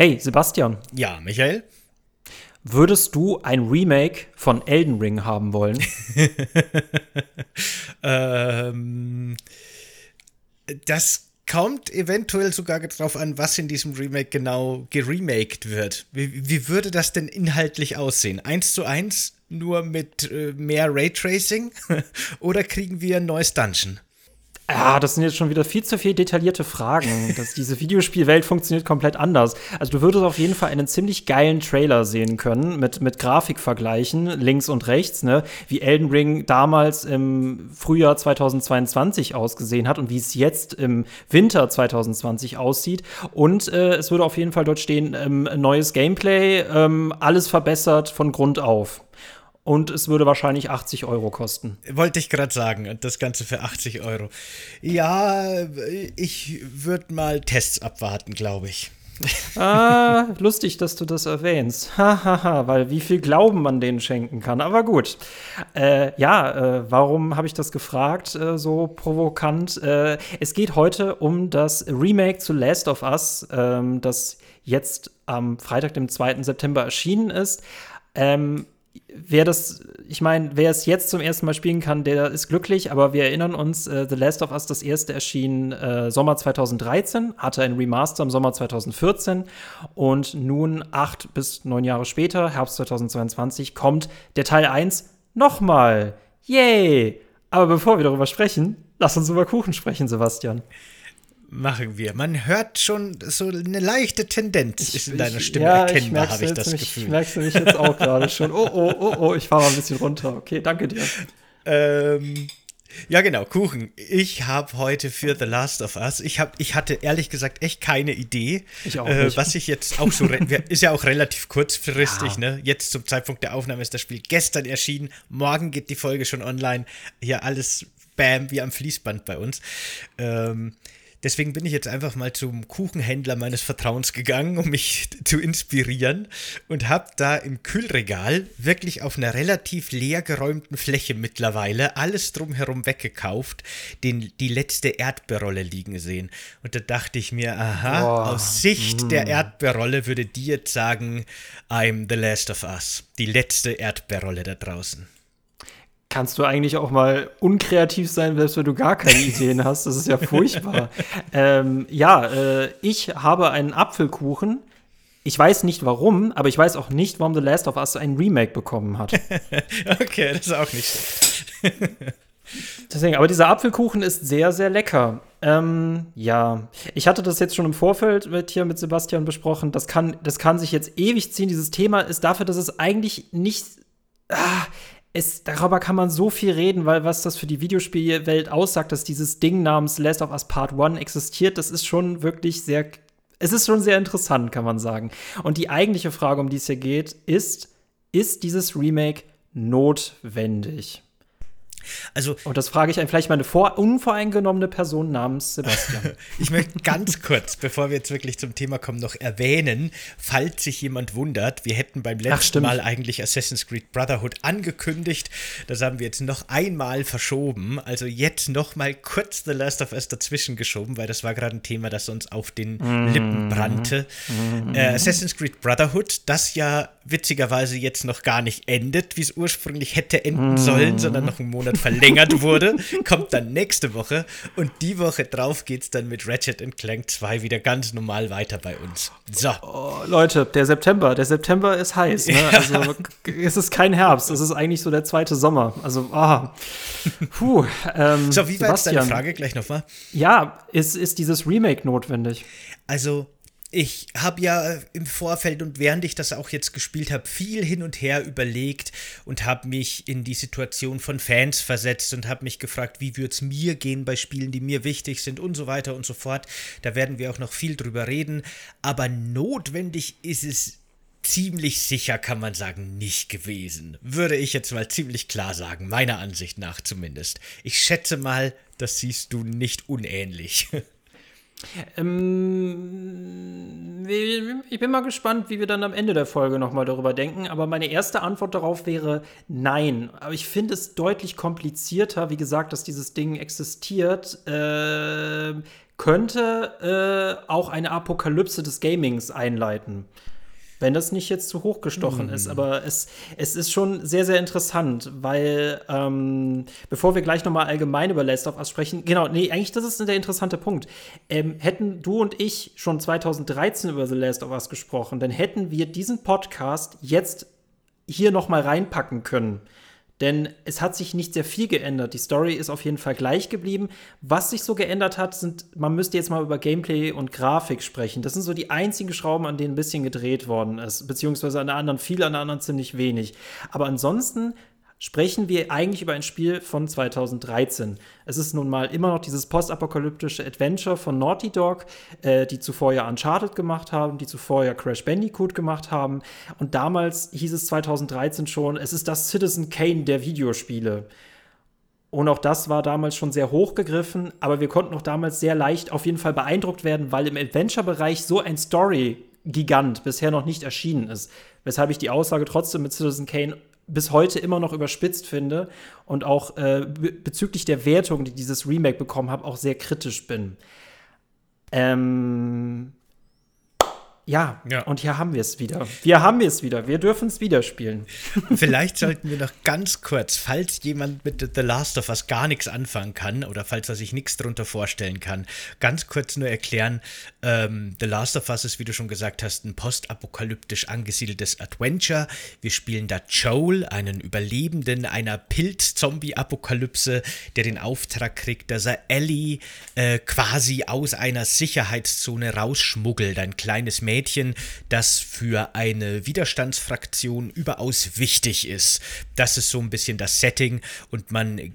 Hey, Sebastian. Ja, Michael? Würdest du ein Remake von Elden Ring haben wollen? ähm, das kommt eventuell sogar darauf an, was in diesem Remake genau geremaked wird. Wie, wie, würde das denn inhaltlich aussehen? Eins zu eins, nur mit äh, mehr Raytracing? Oder kriegen wir ein neues Dungeon? Ja, das sind jetzt schon wieder viel zu viel detaillierte Fragen. dass diese Videospielwelt funktioniert komplett anders. Also du würdest auf jeden Fall einen ziemlich geilen Trailer sehen können mit, mit Grafikvergleichen links und rechts, ne? Wie Elden Ring damals im Frühjahr 2022 ausgesehen hat und wie es jetzt im Winter 2020 aussieht. Und äh, es würde auf jeden Fall dort stehen, ähm, neues Gameplay, ähm, alles verbessert von Grund auf und es würde wahrscheinlich 80 Euro kosten. Wollte ich gerade sagen, das Ganze für 80 Euro. Ja, ich würde mal Tests abwarten, glaube ich. ah, lustig, dass du das erwähnst. Hahaha, weil wie viel Glauben man denen schenken kann. Aber gut. Äh, ja, äh, warum habe ich das gefragt, äh, so provokant? Äh, es geht heute um das Remake zu Last of Us, ähm, das jetzt am Freitag, dem 2. September erschienen ist. Ähm, wer das, ich meine, wer es jetzt zum ersten Mal spielen kann, der ist glücklich, aber wir erinnern uns, äh, The Last of Us, das erste erschien äh, Sommer 2013, hatte ein Remaster im Sommer 2014 und nun acht bis neun Jahre später, Herbst 2022, kommt der Teil 1 nochmal. Yay! Aber bevor wir darüber sprechen, lass uns über Kuchen sprechen, Sebastian machen wir. Man hört schon so eine leichte Tendenz ich, ist in deiner Stimme ja, erkennbar, habe ich das mich, Gefühl. Merkst du mich jetzt auch gerade schon. Oh, oh, oh, oh, ich fahre mal ein bisschen runter. Okay, danke dir. Ähm, ja, genau, Kuchen. Ich habe heute für The Last of Us, ich, hab, ich hatte ehrlich gesagt echt keine Idee, ich auch äh, was ich jetzt auch so, ist ja auch relativ kurzfristig, ja. ne? Jetzt zum Zeitpunkt der Aufnahme ist das Spiel gestern erschienen, morgen geht die Folge schon online. Hier alles bam, wie am Fließband bei uns. Ähm, Deswegen bin ich jetzt einfach mal zum Kuchenhändler meines Vertrauens gegangen, um mich zu inspirieren und habe da im Kühlregal wirklich auf einer relativ leer geräumten Fläche mittlerweile alles drumherum weggekauft, den, die letzte Erdbeerrolle liegen sehen. Und da dachte ich mir, aha, oh, aus Sicht mm. der Erdbeerrolle würde die jetzt sagen, I'm the last of us. Die letzte Erdbeerrolle da draußen kannst du eigentlich auch mal unkreativ sein, selbst wenn du gar keine Ideen hast. Das ist ja furchtbar. ähm, ja, äh, ich habe einen Apfelkuchen. Ich weiß nicht warum, aber ich weiß auch nicht, warum The Last of Us ein Remake bekommen hat. okay, das ist auch nicht schlecht. Deswegen, aber dieser Apfelkuchen ist sehr, sehr lecker. Ähm, ja, ich hatte das jetzt schon im Vorfeld mit hier mit Sebastian besprochen. Das kann, das kann sich jetzt ewig ziehen. Dieses Thema ist dafür, dass es eigentlich nicht. Ah, es, darüber kann man so viel reden, weil was das für die Videospielwelt aussagt, dass dieses Ding namens Last of Us Part 1 existiert, das ist schon wirklich sehr, es ist schon sehr interessant, kann man sagen. Und die eigentliche Frage, um die es hier geht, ist, ist dieses Remake notwendig? Also, und das frage ich vielleicht mal eine vor, unvoreingenommene Person namens Sebastian. ich möchte ganz kurz, bevor wir jetzt wirklich zum Thema kommen, noch erwähnen, falls sich jemand wundert, wir hätten beim letzten Ach, Mal eigentlich Assassin's Creed Brotherhood angekündigt. Das haben wir jetzt noch einmal verschoben. Also jetzt noch mal kurz The Last of Us dazwischen geschoben, weil das war gerade ein Thema, das uns auf den mm Lippen brannte. Mm äh, Assassin's Creed Brotherhood, das ja witzigerweise jetzt noch gar nicht endet, wie es ursprünglich hätte enden sollen, sondern noch einen Monat verlängert wurde, kommt dann nächste Woche und die Woche drauf geht es dann mit Ratchet Clank 2 wieder ganz normal weiter bei uns. So. Oh, Leute, der September, der September ist heiß. Ne? Also es ist kein Herbst, es ist eigentlich so der zweite Sommer. Also, ah. Puh. Ähm, so, wie war jetzt deine Frage gleich nochmal? Ja, ist, ist dieses Remake notwendig? Also, ich habe ja im Vorfeld und während ich das auch jetzt gespielt habe, viel hin und her überlegt und habe mich in die Situation von Fans versetzt und habe mich gefragt, wie würde es mir gehen bei Spielen, die mir wichtig sind und so weiter und so fort. Da werden wir auch noch viel drüber reden. Aber notwendig ist es ziemlich sicher, kann man sagen, nicht gewesen. Würde ich jetzt mal ziemlich klar sagen, meiner Ansicht nach zumindest. Ich schätze mal, das siehst du nicht unähnlich. Ähm, ich bin mal gespannt, wie wir dann am Ende der Folge nochmal darüber denken. Aber meine erste Antwort darauf wäre nein. Aber ich finde es deutlich komplizierter, wie gesagt, dass dieses Ding existiert. Äh, könnte äh, auch eine Apokalypse des Gamings einleiten wenn das nicht jetzt zu hoch gestochen mm. ist. Aber es, es ist schon sehr, sehr interessant, weil ähm, bevor wir gleich noch mal allgemein über Last of Us sprechen, genau, nee, eigentlich das ist der interessante Punkt. Ähm, hätten du und ich schon 2013 über The Last of Us gesprochen, dann hätten wir diesen Podcast jetzt hier noch mal reinpacken können. Denn es hat sich nicht sehr viel geändert. Die Story ist auf jeden Fall gleich geblieben. Was sich so geändert hat, sind, man müsste jetzt mal über Gameplay und Grafik sprechen. Das sind so die einzigen Schrauben, an denen ein bisschen gedreht worden ist. Beziehungsweise an der anderen viel, an der anderen ziemlich wenig. Aber ansonsten sprechen wir eigentlich über ein Spiel von 2013. Es ist nun mal immer noch dieses postapokalyptische Adventure von Naughty Dog, äh, die zuvor ja Uncharted gemacht haben, die zuvor ja Crash Bandicoot gemacht haben. Und damals hieß es 2013 schon, es ist das Citizen Kane der Videospiele. Und auch das war damals schon sehr hochgegriffen, aber wir konnten auch damals sehr leicht auf jeden Fall beeindruckt werden, weil im Adventure-Bereich so ein Story-Gigant bisher noch nicht erschienen ist. Weshalb ich die Aussage trotzdem mit Citizen Kane bis heute immer noch überspitzt finde und auch äh, bezüglich der Wertung, die dieses Remake bekommen hat, auch sehr kritisch bin. Ähm, ja, ja, und hier haben wir es wieder. Wir haben es wieder. Wir dürfen es wieder spielen. Vielleicht sollten wir noch ganz kurz, falls jemand mit The Last of Us gar nichts anfangen kann oder falls er sich nichts darunter vorstellen kann, ganz kurz nur erklären: ähm, The Last of Us ist, wie du schon gesagt hast, ein postapokalyptisch angesiedeltes Adventure. Wir spielen da Joel, einen Überlebenden einer Pilz-Zombie-Apokalypse, der den Auftrag kriegt, dass er Ellie äh, quasi aus einer Sicherheitszone rausschmuggelt. Ein kleines Mädchen Mädchen, das für eine Widerstandsfraktion überaus wichtig ist. Das ist so ein bisschen das Setting und man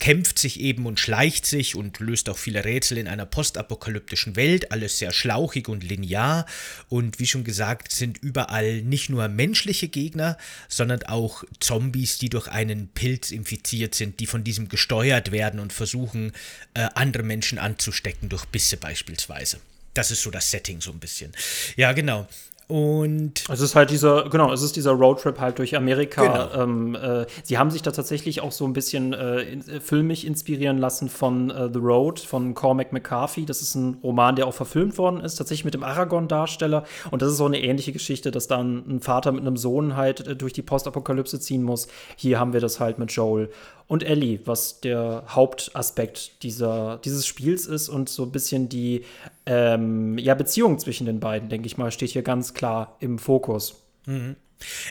kämpft sich eben und schleicht sich und löst auch viele Rätsel in einer postapokalyptischen Welt, alles sehr schlauchig und linear und wie schon gesagt sind überall nicht nur menschliche Gegner, sondern auch Zombies, die durch einen Pilz infiziert sind, die von diesem gesteuert werden und versuchen, äh, andere Menschen anzustecken durch Bisse beispielsweise. Das ist so das Setting so ein bisschen. Ja, genau. Und es ist halt dieser, genau, es ist dieser Roadtrip halt durch Amerika. Genau. Ähm, äh, sie haben sich da tatsächlich auch so ein bisschen äh, in, äh, filmisch inspirieren lassen von äh, The Road von Cormac McCarthy. Das ist ein Roman, der auch verfilmt worden ist, tatsächlich mit dem Aragorn-Darsteller. Und das ist so eine ähnliche Geschichte, dass dann ein Vater mit einem Sohn halt äh, durch die Postapokalypse ziehen muss. Hier haben wir das halt mit Joel und Ellie, was der Hauptaspekt dieser, dieses Spiels ist und so ein bisschen die ähm, ja, Beziehung zwischen den beiden, denke ich mal, steht hier ganz klar im Fokus. Mhm.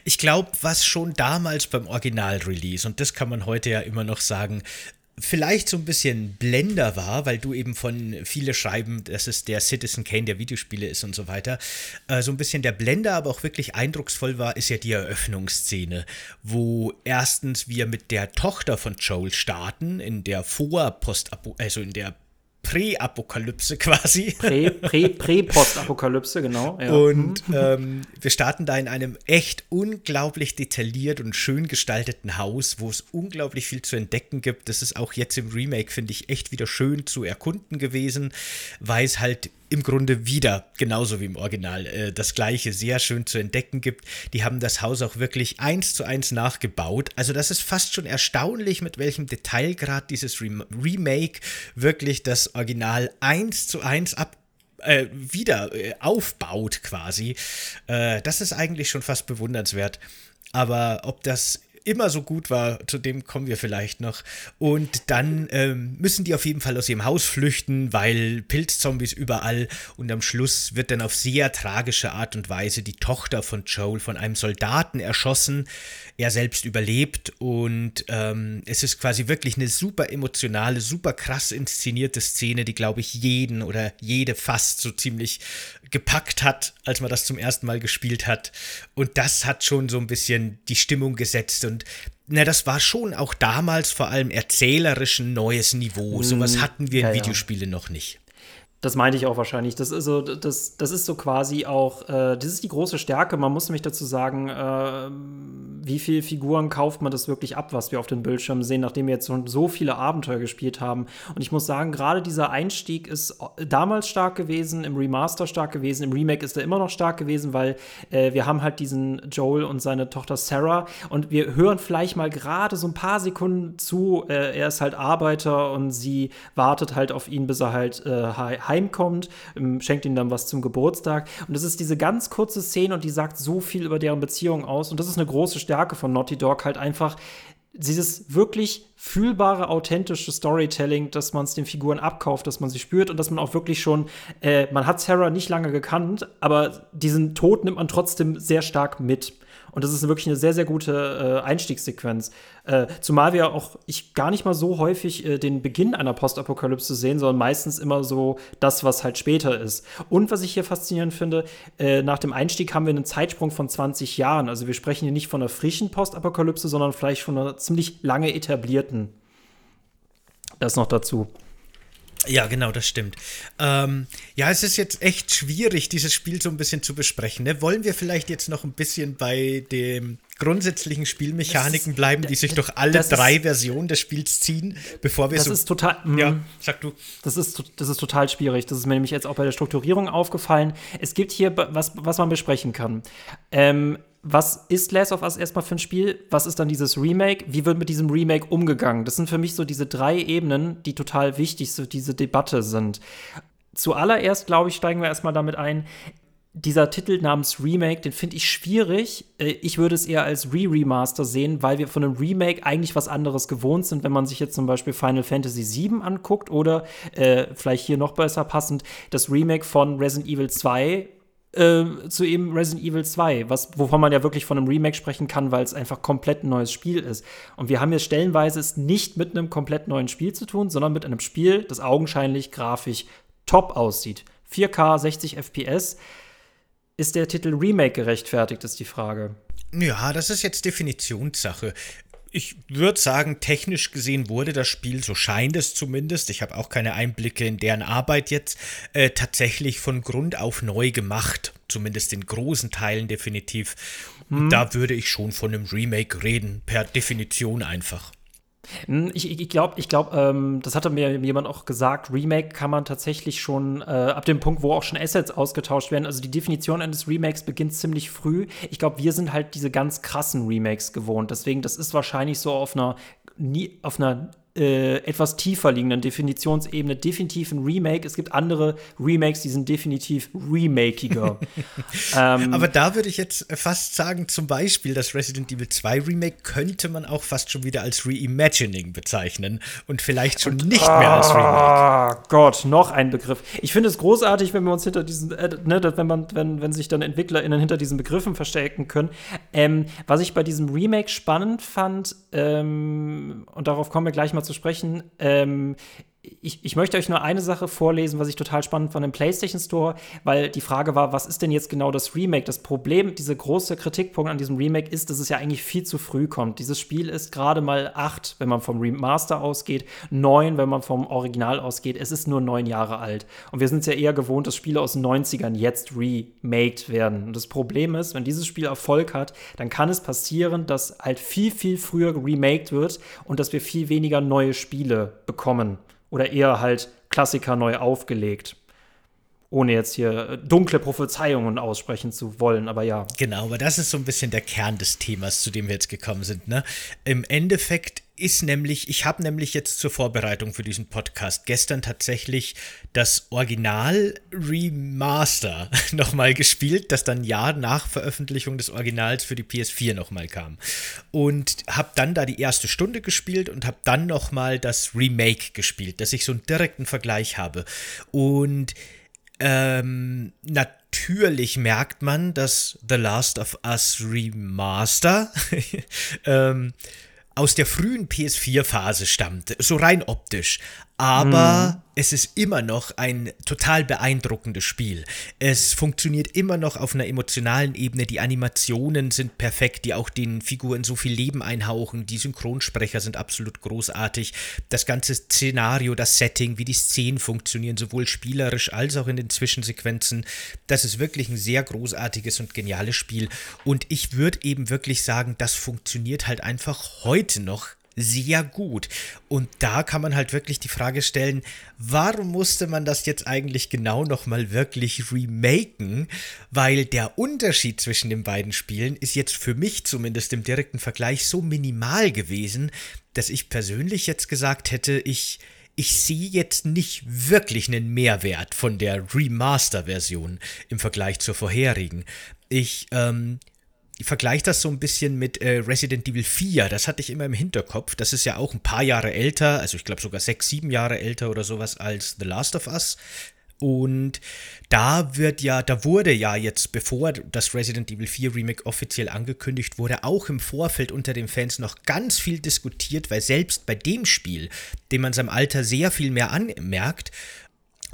Ich glaube, was schon damals beim Original-Release, und das kann man heute ja immer noch sagen, vielleicht so ein bisschen Blender war, weil du eben von viele schreiben, dass es der Citizen Kane der Videospiele ist und so weiter. Äh, so ein bisschen der Blender, aber auch wirklich eindrucksvoll war, ist ja die Eröffnungsszene, wo erstens wir mit der Tochter von Joel starten, in der Vor-Post, also in der Prä-Apokalypse quasi. Prä-Post-Apokalypse, Prä, genau. Ja. Und mhm. ähm, wir starten da in einem echt unglaublich detailliert und schön gestalteten Haus, wo es unglaublich viel zu entdecken gibt. Das ist auch jetzt im Remake, finde ich, echt wieder schön zu erkunden gewesen, weil es halt im Grunde wieder, genauso wie im Original, äh, das gleiche sehr schön zu entdecken gibt. Die haben das Haus auch wirklich eins zu eins nachgebaut. Also das ist fast schon erstaunlich, mit welchem Detailgrad dieses Rem Remake wirklich das Original eins zu eins ab äh, wieder äh, aufbaut quasi. Äh, das ist eigentlich schon fast bewundernswert. Aber ob das immer so gut war, zu dem kommen wir vielleicht noch. Und dann ähm, müssen die auf jeden Fall aus ihrem Haus flüchten, weil Pilzzombies überall. Und am Schluss wird dann auf sehr tragische Art und Weise die Tochter von Joel von einem Soldaten erschossen. Er selbst überlebt und ähm, es ist quasi wirklich eine super emotionale, super krass inszenierte Szene, die, glaube ich, jeden oder jede fast so ziemlich gepackt hat, als man das zum ersten Mal gespielt hat. Und das hat schon so ein bisschen die Stimmung gesetzt und na, das war schon auch damals vor allem erzählerisch ein neues Niveau. Sowas hatten wir in ja, Videospielen ja. noch nicht. Das meinte ich auch wahrscheinlich. Das ist so, das, das ist so quasi auch, äh, das ist die große Stärke. Man muss nämlich dazu sagen, äh, wie viele Figuren kauft man das wirklich ab, was wir auf den Bildschirmen sehen, nachdem wir jetzt schon so viele Abenteuer gespielt haben. Und ich muss sagen, gerade dieser Einstieg ist damals stark gewesen, im Remaster stark gewesen, im Remake ist er immer noch stark gewesen, weil äh, wir haben halt diesen Joel und seine Tochter Sarah und wir hören vielleicht mal gerade so ein paar Sekunden zu. Äh, er ist halt Arbeiter und sie wartet halt auf ihn, bis er halt äh, heimkommt, ähm, schenkt ihm dann was zum Geburtstag. Und das ist diese ganz kurze Szene und die sagt so viel über deren Beziehung aus. Und das ist eine große Stärke von Naughty Dog, halt einfach dieses wirklich fühlbare, authentische Storytelling, dass man es den Figuren abkauft, dass man sie spürt und dass man auch wirklich schon, äh, man hat Sarah nicht lange gekannt, aber diesen Tod nimmt man trotzdem sehr stark mit. Und das ist wirklich eine sehr, sehr gute äh, Einstiegssequenz. Äh, zumal wir auch ich gar nicht mal so häufig äh, den Beginn einer Postapokalypse sehen, sondern meistens immer so das, was halt später ist. Und was ich hier faszinierend finde, äh, nach dem Einstieg haben wir einen Zeitsprung von 20 Jahren. Also wir sprechen hier nicht von einer frischen Postapokalypse, sondern vielleicht von einer ziemlich lange etablierten. Das noch dazu. Ja, genau, das stimmt. Ähm, ja, es ist jetzt echt schwierig, dieses Spiel so ein bisschen zu besprechen. Ne? Wollen wir vielleicht jetzt noch ein bisschen bei den grundsätzlichen Spielmechaniken ist, bleiben, die sich durch alle drei ist, Versionen des Spiels ziehen, bevor wir das so. Das ist total. Ja, mm, sag du. Das ist, das ist total schwierig. Das ist mir nämlich jetzt auch bei der Strukturierung aufgefallen. Es gibt hier was, was man besprechen kann. Ähm, was ist Last of Us erstmal für ein Spiel? Was ist dann dieses Remake? Wie wird mit diesem Remake umgegangen? Das sind für mich so diese drei Ebenen, die total wichtig für diese Debatte sind. Zuallererst, glaube ich, steigen wir erstmal damit ein. Dieser Titel namens Remake, den finde ich schwierig. Äh, ich würde es eher als Re-Remaster sehen, weil wir von einem Remake eigentlich was anderes gewohnt sind, wenn man sich jetzt zum Beispiel Final Fantasy VII anguckt oder äh, vielleicht hier noch besser passend das Remake von Resident Evil 2 äh, zu eben Resident Evil 2, was, wovon man ja wirklich von einem Remake sprechen kann, weil es einfach komplett ein neues Spiel ist. Und wir haben jetzt stellenweise es nicht mit einem komplett neuen Spiel zu tun, sondern mit einem Spiel, das augenscheinlich grafisch top aussieht. 4K, 60 FPS. Ist der Titel Remake gerechtfertigt, ist die Frage. Ja, das ist jetzt Definitionssache ich würde sagen, technisch gesehen wurde das Spiel, so scheint es zumindest, ich habe auch keine Einblicke in deren Arbeit jetzt, äh, tatsächlich von Grund auf neu gemacht. Zumindest in großen Teilen definitiv. Hm. Da würde ich schon von einem Remake reden, per Definition einfach. Hm, ich, ich glaube, ich glaub, ähm, das hatte mir jemand auch gesagt, Remake kann man tatsächlich schon äh, ab dem Punkt, wo auch schon Assets ausgetauscht werden. Also die Definition eines Remakes beginnt ziemlich früh. Ich glaube, wir sind halt diese ganz krassen Remakes gewohnt. Deswegen, das ist wahrscheinlich so auf einer, nie, auf einer äh, etwas tiefer liegenden Definitionsebene definitiv ein Remake. Es gibt andere Remakes, die sind definitiv remakiger. ähm, Aber da würde ich jetzt fast sagen, zum Beispiel das Resident Evil 2 Remake könnte man auch fast schon wieder als Reimagining bezeichnen und vielleicht schon und, nicht mehr als Remake. Ah Gott, noch ein Begriff. Ich finde es großartig, wenn wir uns hinter diesen, äh, ne, wenn man, wenn, wenn sich dann EntwicklerInnen hinter diesen Begriffen verstecken können. Ähm, was ich bei diesem Remake spannend fand, ähm, und darauf kommen wir gleich mal zu sprechen. Ähm, ich, ich, möchte euch nur eine Sache vorlesen, was ich total spannend fand im PlayStation Store, weil die Frage war, was ist denn jetzt genau das Remake? Das Problem, dieser große Kritikpunkt an diesem Remake ist, dass es ja eigentlich viel zu früh kommt. Dieses Spiel ist gerade mal acht, wenn man vom Remaster ausgeht, neun, wenn man vom Original ausgeht. Es ist nur neun Jahre alt. Und wir sind es ja eher gewohnt, dass Spiele aus den 90ern jetzt remaked werden. Und das Problem ist, wenn dieses Spiel Erfolg hat, dann kann es passieren, dass halt viel, viel früher remaked wird und dass wir viel weniger neue Spiele bekommen oder eher halt Klassiker neu aufgelegt. Ohne jetzt hier äh, dunkle Prophezeiungen aussprechen zu wollen, aber ja. Genau, aber das ist so ein bisschen der Kern des Themas, zu dem wir jetzt gekommen sind. Ne? Im Endeffekt ist nämlich, ich habe nämlich jetzt zur Vorbereitung für diesen Podcast gestern tatsächlich das Original Remaster nochmal gespielt, das dann ein Jahr nach Veröffentlichung des Originals für die PS4 nochmal kam. Und habe dann da die erste Stunde gespielt und habe dann nochmal das Remake gespielt, dass ich so einen direkten Vergleich habe. Und ähm, natürlich merkt man, dass The Last of Us Remaster ähm, aus der frühen PS4-Phase stammt, so rein optisch. Aber mhm. es ist immer noch ein total beeindruckendes Spiel. Es funktioniert immer noch auf einer emotionalen Ebene. Die Animationen sind perfekt, die auch den Figuren so viel Leben einhauchen. Die Synchronsprecher sind absolut großartig. Das ganze Szenario, das Setting, wie die Szenen funktionieren, sowohl spielerisch als auch in den Zwischensequenzen. Das ist wirklich ein sehr großartiges und geniales Spiel. Und ich würde eben wirklich sagen, das funktioniert halt einfach heute noch sehr gut. Und da kann man halt wirklich die Frage stellen, warum musste man das jetzt eigentlich genau nochmal wirklich remaken? Weil der Unterschied zwischen den beiden Spielen ist jetzt für mich zumindest im direkten Vergleich so minimal gewesen, dass ich persönlich jetzt gesagt hätte, ich, ich sehe jetzt nicht wirklich einen Mehrwert von der Remaster-Version im Vergleich zur vorherigen. Ich, ähm, ich vergleiche das so ein bisschen mit äh, Resident Evil 4. Das hatte ich immer im Hinterkopf. Das ist ja auch ein paar Jahre älter, also ich glaube sogar sechs, sieben Jahre älter oder sowas als The Last of Us. Und da wird ja, da wurde ja jetzt, bevor das Resident Evil 4 Remake offiziell angekündigt wurde, auch im Vorfeld unter den Fans noch ganz viel diskutiert, weil selbst bei dem Spiel, dem man seinem Alter sehr viel mehr anmerkt,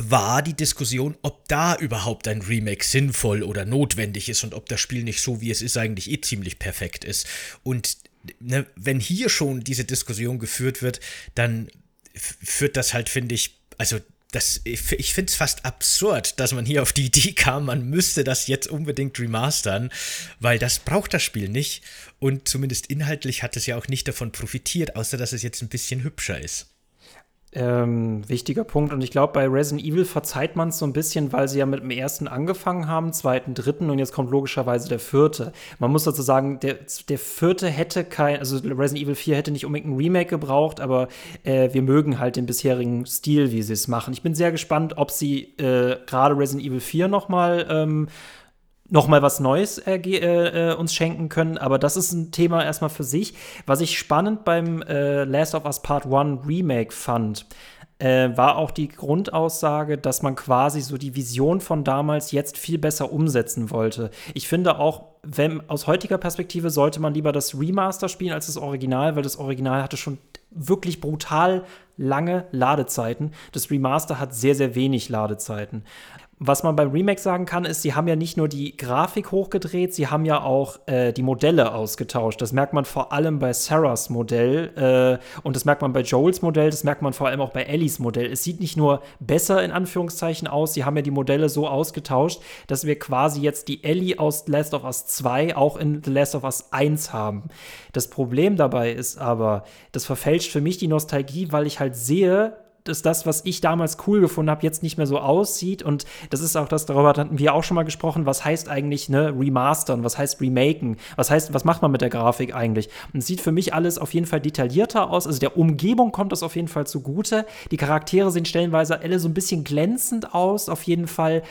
war die Diskussion, ob da überhaupt ein Remake sinnvoll oder notwendig ist und ob das Spiel nicht so, wie es ist, eigentlich eh ziemlich perfekt ist. Und ne, wenn hier schon diese Diskussion geführt wird, dann führt das halt, finde ich, also das, ich, ich finde es fast absurd, dass man hier auf die Idee kam, man müsste das jetzt unbedingt remastern, weil das braucht das Spiel nicht. Und zumindest inhaltlich hat es ja auch nicht davon profitiert, außer dass es jetzt ein bisschen hübscher ist. Ähm, wichtiger Punkt. Und ich glaube, bei Resident Evil verzeiht man es so ein bisschen, weil sie ja mit dem ersten angefangen haben, zweiten, dritten und jetzt kommt logischerweise der vierte. Man muss dazu sagen, der, der vierte hätte kein, also Resident Evil 4 hätte nicht unbedingt ein Remake gebraucht, aber äh, wir mögen halt den bisherigen Stil, wie sie es machen. Ich bin sehr gespannt, ob sie äh, gerade Resident Evil 4 noch mal ähm, noch mal was Neues äh, äh, uns schenken können. Aber das ist ein Thema erstmal für sich. Was ich spannend beim äh, Last of Us Part 1 Remake fand, äh, war auch die Grundaussage, dass man quasi so die Vision von damals jetzt viel besser umsetzen wollte. Ich finde auch, wenn aus heutiger Perspektive sollte man lieber das Remaster spielen als das Original, weil das Original hatte schon wirklich brutal lange Ladezeiten. Das Remaster hat sehr, sehr wenig Ladezeiten. Was man beim Remake sagen kann, ist, sie haben ja nicht nur die Grafik hochgedreht, sie haben ja auch äh, die Modelle ausgetauscht. Das merkt man vor allem bei Sarahs Modell äh, und das merkt man bei Joels Modell, das merkt man vor allem auch bei Ellies Modell. Es sieht nicht nur besser in Anführungszeichen aus, sie haben ja die Modelle so ausgetauscht, dass wir quasi jetzt die Ellie aus The Last of Us 2 auch in The Last of Us 1 haben. Das Problem dabei ist aber, das verfälscht für mich die Nostalgie, weil ich halt sehe, dass das, was ich damals cool gefunden habe, jetzt nicht mehr so aussieht. Und das ist auch das, darüber hatten wir auch schon mal gesprochen, was heißt eigentlich ne, remastern, was heißt remaken, was heißt, was macht man mit der Grafik eigentlich? Und es sieht für mich alles auf jeden Fall detaillierter aus. Also der Umgebung kommt das auf jeden Fall zugute. Die Charaktere sehen stellenweise alle so ein bisschen glänzend aus, auf jeden Fall.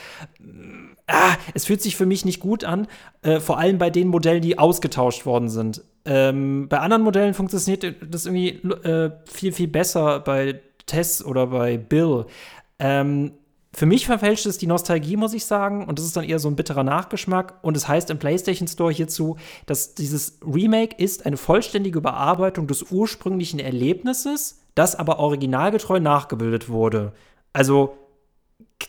Ah, es fühlt sich für mich nicht gut an, äh, vor allem bei den Modellen, die ausgetauscht worden sind. Ähm, bei anderen Modellen funktioniert das irgendwie äh, viel, viel besser. Bei Tess oder bei Bill. Ähm, für mich verfälscht es die Nostalgie, muss ich sagen, und das ist dann eher so ein bitterer Nachgeschmack. Und es heißt im PlayStation Store hierzu, dass dieses Remake ist eine vollständige Überarbeitung des ursprünglichen Erlebnisses, das aber originalgetreu nachgebildet wurde. Also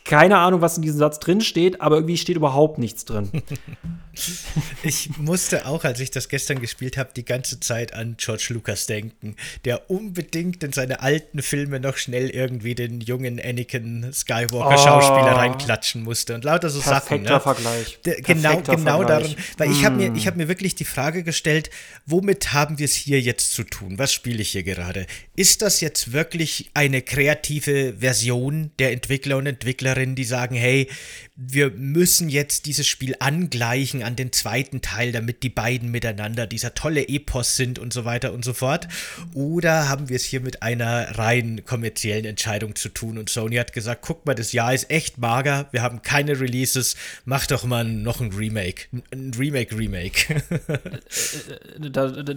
keine Ahnung, was in diesem Satz drin steht, aber irgendwie steht überhaupt nichts drin. ich musste auch, als ich das gestern gespielt habe, die ganze Zeit an George Lucas denken, der unbedingt in seine alten Filme noch schnell irgendwie den jungen Anakin Skywalker oh. Schauspieler reinklatschen musste und lauter so Perfekter Sachen. Ne? Vergleich. Der, genau, Perfekter genau Vergleich. daran, weil mm. ich habe mir, ich hab mir wirklich die Frage gestellt, womit haben wir es hier jetzt zu tun? Was spiele ich hier gerade? Ist das jetzt wirklich eine kreative Version der Entwickler und Entwicklerinnen, die sagen, hey, wir müssen jetzt dieses Spiel angleichen an den zweiten Teil, damit die beiden miteinander dieser tolle Epos sind und so weiter und so fort? Oder haben wir es hier mit einer rein kommerziellen Entscheidung zu tun? Und Sony hat gesagt, guck mal, das Jahr ist echt mager, wir haben keine Releases, mach doch mal noch ein Remake. Ein Remake-Remake.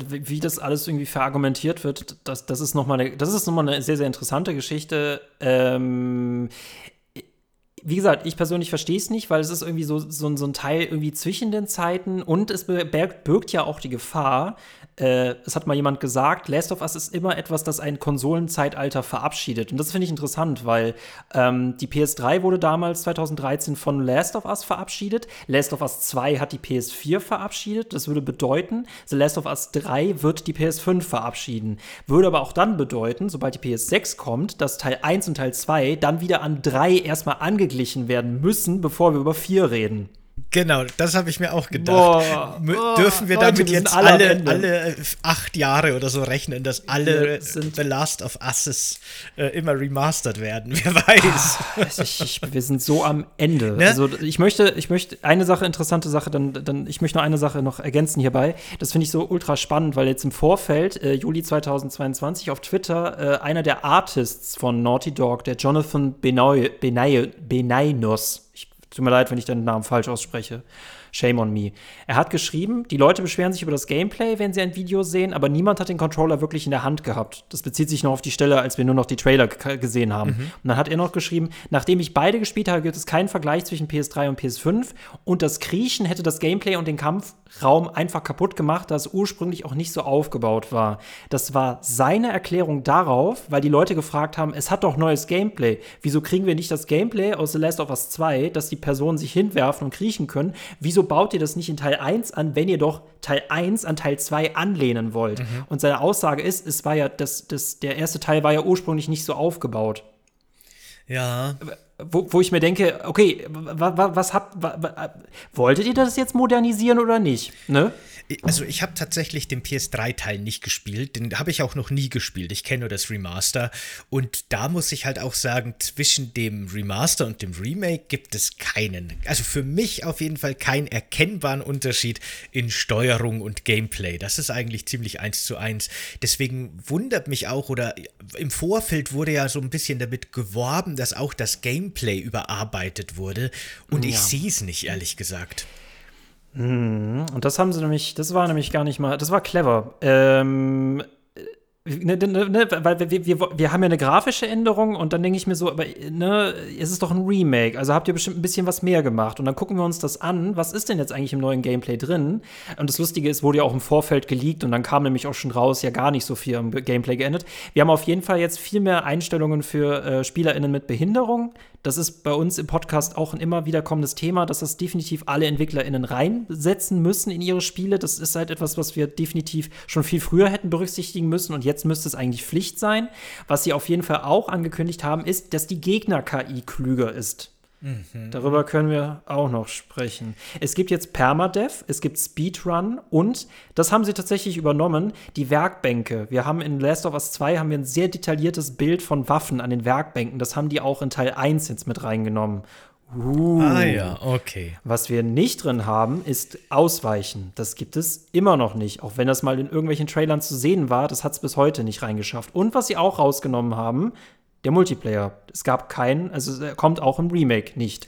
wie das alles irgendwie verargumentiert wird, das, das ist nochmal eine, das ist noch mal eine sehr, sehr interessante Geschichte. Ähm, wie gesagt, ich persönlich verstehe es nicht, weil es ist irgendwie so, so, so ein Teil irgendwie zwischen den Zeiten und es birgt, ja auch die Gefahr, äh, es hat mal jemand gesagt, Last of Us ist immer etwas, das ein Konsolenzeitalter verabschiedet. Und das finde ich interessant, weil ähm, die PS3 wurde damals 2013 von Last of Us verabschiedet. Last of Us 2 hat die PS4 verabschiedet. Das würde bedeuten, The Last of Us 3 wird die PS5 verabschieden. Würde aber auch dann bedeuten, sobald die PS6 kommt, dass Teil 1 und Teil 2 dann wieder an 3 erstmal angeglichen werden müssen, bevor wir über 4 reden. Genau, das habe ich mir auch gedacht. Boah, boah, Dürfen wir Leute, damit jetzt alle, alle acht Jahre oder so rechnen, dass alle The Last of Us äh, immer remastered werden? Wer weiß. Ah, ich, ich, wir sind so am Ende. Ne? Also ich möchte, ich möchte eine Sache, interessante Sache, dann, dann ich möchte noch eine Sache noch ergänzen hierbei. Das finde ich so ultra spannend, weil jetzt im Vorfeld, äh, Juli 2022, auf Twitter äh, einer der Artists von Naughty Dog, der Jonathan Benainos, ich Tut mir leid, wenn ich den Namen falsch ausspreche. Shame on me. Er hat geschrieben, die Leute beschweren sich über das Gameplay, wenn sie ein Video sehen, aber niemand hat den Controller wirklich in der Hand gehabt. Das bezieht sich nur auf die Stelle, als wir nur noch die Trailer gesehen haben. Mhm. Und dann hat er noch geschrieben, nachdem ich beide gespielt habe, gibt es keinen Vergleich zwischen PS3 und PS5 und das Kriechen hätte das Gameplay und den Kampfraum einfach kaputt gemacht, da es ursprünglich auch nicht so aufgebaut war. Das war seine Erklärung darauf, weil die Leute gefragt haben, es hat doch neues Gameplay. Wieso kriegen wir nicht das Gameplay aus The Last of Us 2, dass die Personen sich hinwerfen und kriechen können? Wieso baut ihr das nicht in Teil 1 an, wenn ihr doch Teil 1 an Teil 2 anlehnen wollt? Mhm. Und seine Aussage ist, es war ja, das, das, der erste Teil war ja ursprünglich nicht so aufgebaut. Ja. Wo, wo ich mir denke, okay, was habt, wolltet ihr das jetzt modernisieren oder nicht? Ne? Also ich habe tatsächlich den PS3-Teil nicht gespielt, den habe ich auch noch nie gespielt. Ich kenne nur das Remaster und da muss ich halt auch sagen, zwischen dem Remaster und dem Remake gibt es keinen, also für mich auf jeden Fall keinen erkennbaren Unterschied in Steuerung und Gameplay. Das ist eigentlich ziemlich eins zu eins. Deswegen wundert mich auch, oder im Vorfeld wurde ja so ein bisschen damit geworben, dass auch das Gameplay überarbeitet wurde und ja. ich sehe es nicht, ehrlich gesagt. Mhm. Und das haben sie nämlich, das war nämlich gar nicht mal, das war clever. Ähm, Ne, ne, ne, weil wir, wir, wir haben ja eine grafische Änderung und dann denke ich mir so, aber ne, es ist doch ein Remake, also habt ihr bestimmt ein bisschen was mehr gemacht. Und dann gucken wir uns das an, was ist denn jetzt eigentlich im neuen Gameplay drin? Und das Lustige ist, wurde ja auch im Vorfeld geleakt und dann kam nämlich auch schon raus, ja gar nicht so viel am Gameplay geändert. Wir haben auf jeden Fall jetzt viel mehr Einstellungen für äh, SpielerInnen mit Behinderung. Das ist bei uns im Podcast auch ein immer wieder kommendes Thema, dass das definitiv alle EntwicklerInnen reinsetzen müssen in ihre Spiele. Das ist halt etwas, was wir definitiv schon viel früher hätten berücksichtigen müssen und jetzt müsste es eigentlich Pflicht sein. Was sie auf jeden Fall auch angekündigt haben, ist, dass die Gegner-KI klüger ist. Mhm. Darüber können wir auch noch sprechen. Es gibt jetzt Permadev, es gibt Speedrun und, das haben sie tatsächlich übernommen, die Werkbänke. Wir haben in Last of Us 2 haben wir ein sehr detailliertes Bild von Waffen an den Werkbänken. Das haben die auch in Teil 1 jetzt mit reingenommen. Uh. Ah ja, okay. Was wir nicht drin haben, ist Ausweichen. Das gibt es immer noch nicht. Auch wenn das mal in irgendwelchen Trailern zu sehen war, das hat es bis heute nicht reingeschafft. Und was sie auch rausgenommen haben, der Multiplayer. Es gab keinen, also er kommt auch im Remake nicht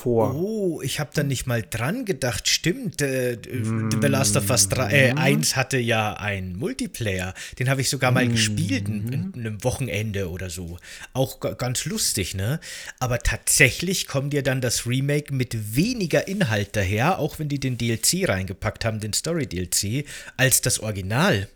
vor. Oh, ich habe da nicht mal dran gedacht. Stimmt, äh, mm. The Last of Us 3, äh, 1 hatte ja einen Multiplayer. Den habe ich sogar mal mm. gespielt in, in, einem Wochenende oder so. Auch ganz lustig, ne? Aber tatsächlich kommt dir dann das Remake mit weniger Inhalt daher, auch wenn die den DLC reingepackt haben, den Story-DLC, als das Original.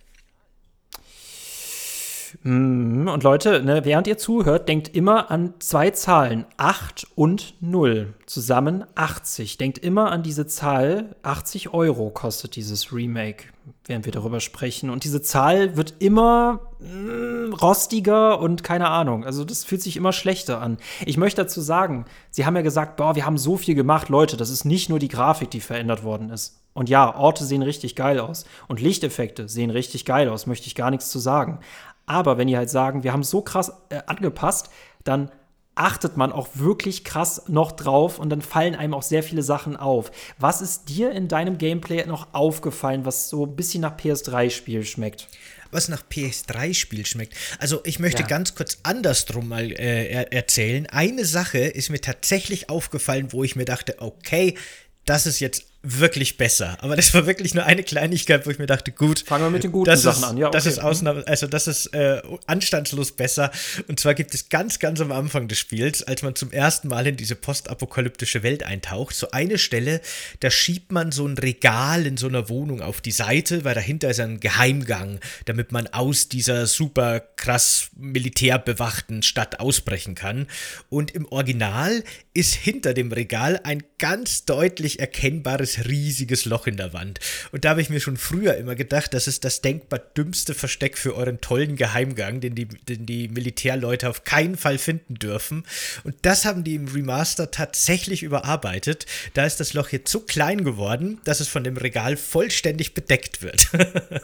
Mhm. Und Leute, ne, während ihr zuhört, denkt immer an zwei Zahlen, 8 und 0. Zusammen 80. Denkt immer an diese Zahl, 80 Euro kostet dieses Remake, während wir darüber sprechen. Und diese Zahl wird immer mm, rostiger und keine Ahnung. Also das fühlt sich immer schlechter an. Ich möchte dazu sagen, sie haben ja gesagt, boah, wir haben so viel gemacht. Leute, das ist nicht nur die Grafik, die verändert worden ist. Und ja, Orte sehen richtig geil aus. Und Lichteffekte sehen richtig geil aus, möchte ich gar nichts zu sagen. Aber wenn die halt sagen, wir haben so krass äh, angepasst, dann achtet man auch wirklich krass noch drauf und dann fallen einem auch sehr viele Sachen auf. Was ist dir in deinem Gameplay noch aufgefallen, was so ein bisschen nach PS3-Spiel schmeckt? Was nach PS3-Spiel schmeckt. Also ich möchte ja. ganz kurz andersrum mal äh, erzählen. Eine Sache ist mir tatsächlich aufgefallen, wo ich mir dachte, okay, das ist jetzt wirklich besser. Aber das war wirklich nur eine Kleinigkeit, wo ich mir dachte, gut. Fangen wir mit den guten das Sachen ist, an. Ja, okay. Das ist Ausnahme, also das ist äh, anstandslos besser. Und zwar gibt es ganz, ganz am Anfang des Spiels, als man zum ersten Mal in diese postapokalyptische Welt eintaucht, so eine Stelle, da schiebt man so ein Regal in so einer Wohnung auf die Seite, weil dahinter ist ein Geheimgang, damit man aus dieser super krass militärbewachten Stadt ausbrechen kann. Und im Original ist hinter dem Regal ein ganz deutlich erkennbares riesiges Loch in der Wand. Und da habe ich mir schon früher immer gedacht, das ist das denkbar dümmste Versteck für euren tollen Geheimgang, den die, den die Militärleute auf keinen Fall finden dürfen. Und das haben die im Remaster tatsächlich überarbeitet. Da ist das Loch jetzt so klein geworden, dass es von dem Regal vollständig bedeckt wird.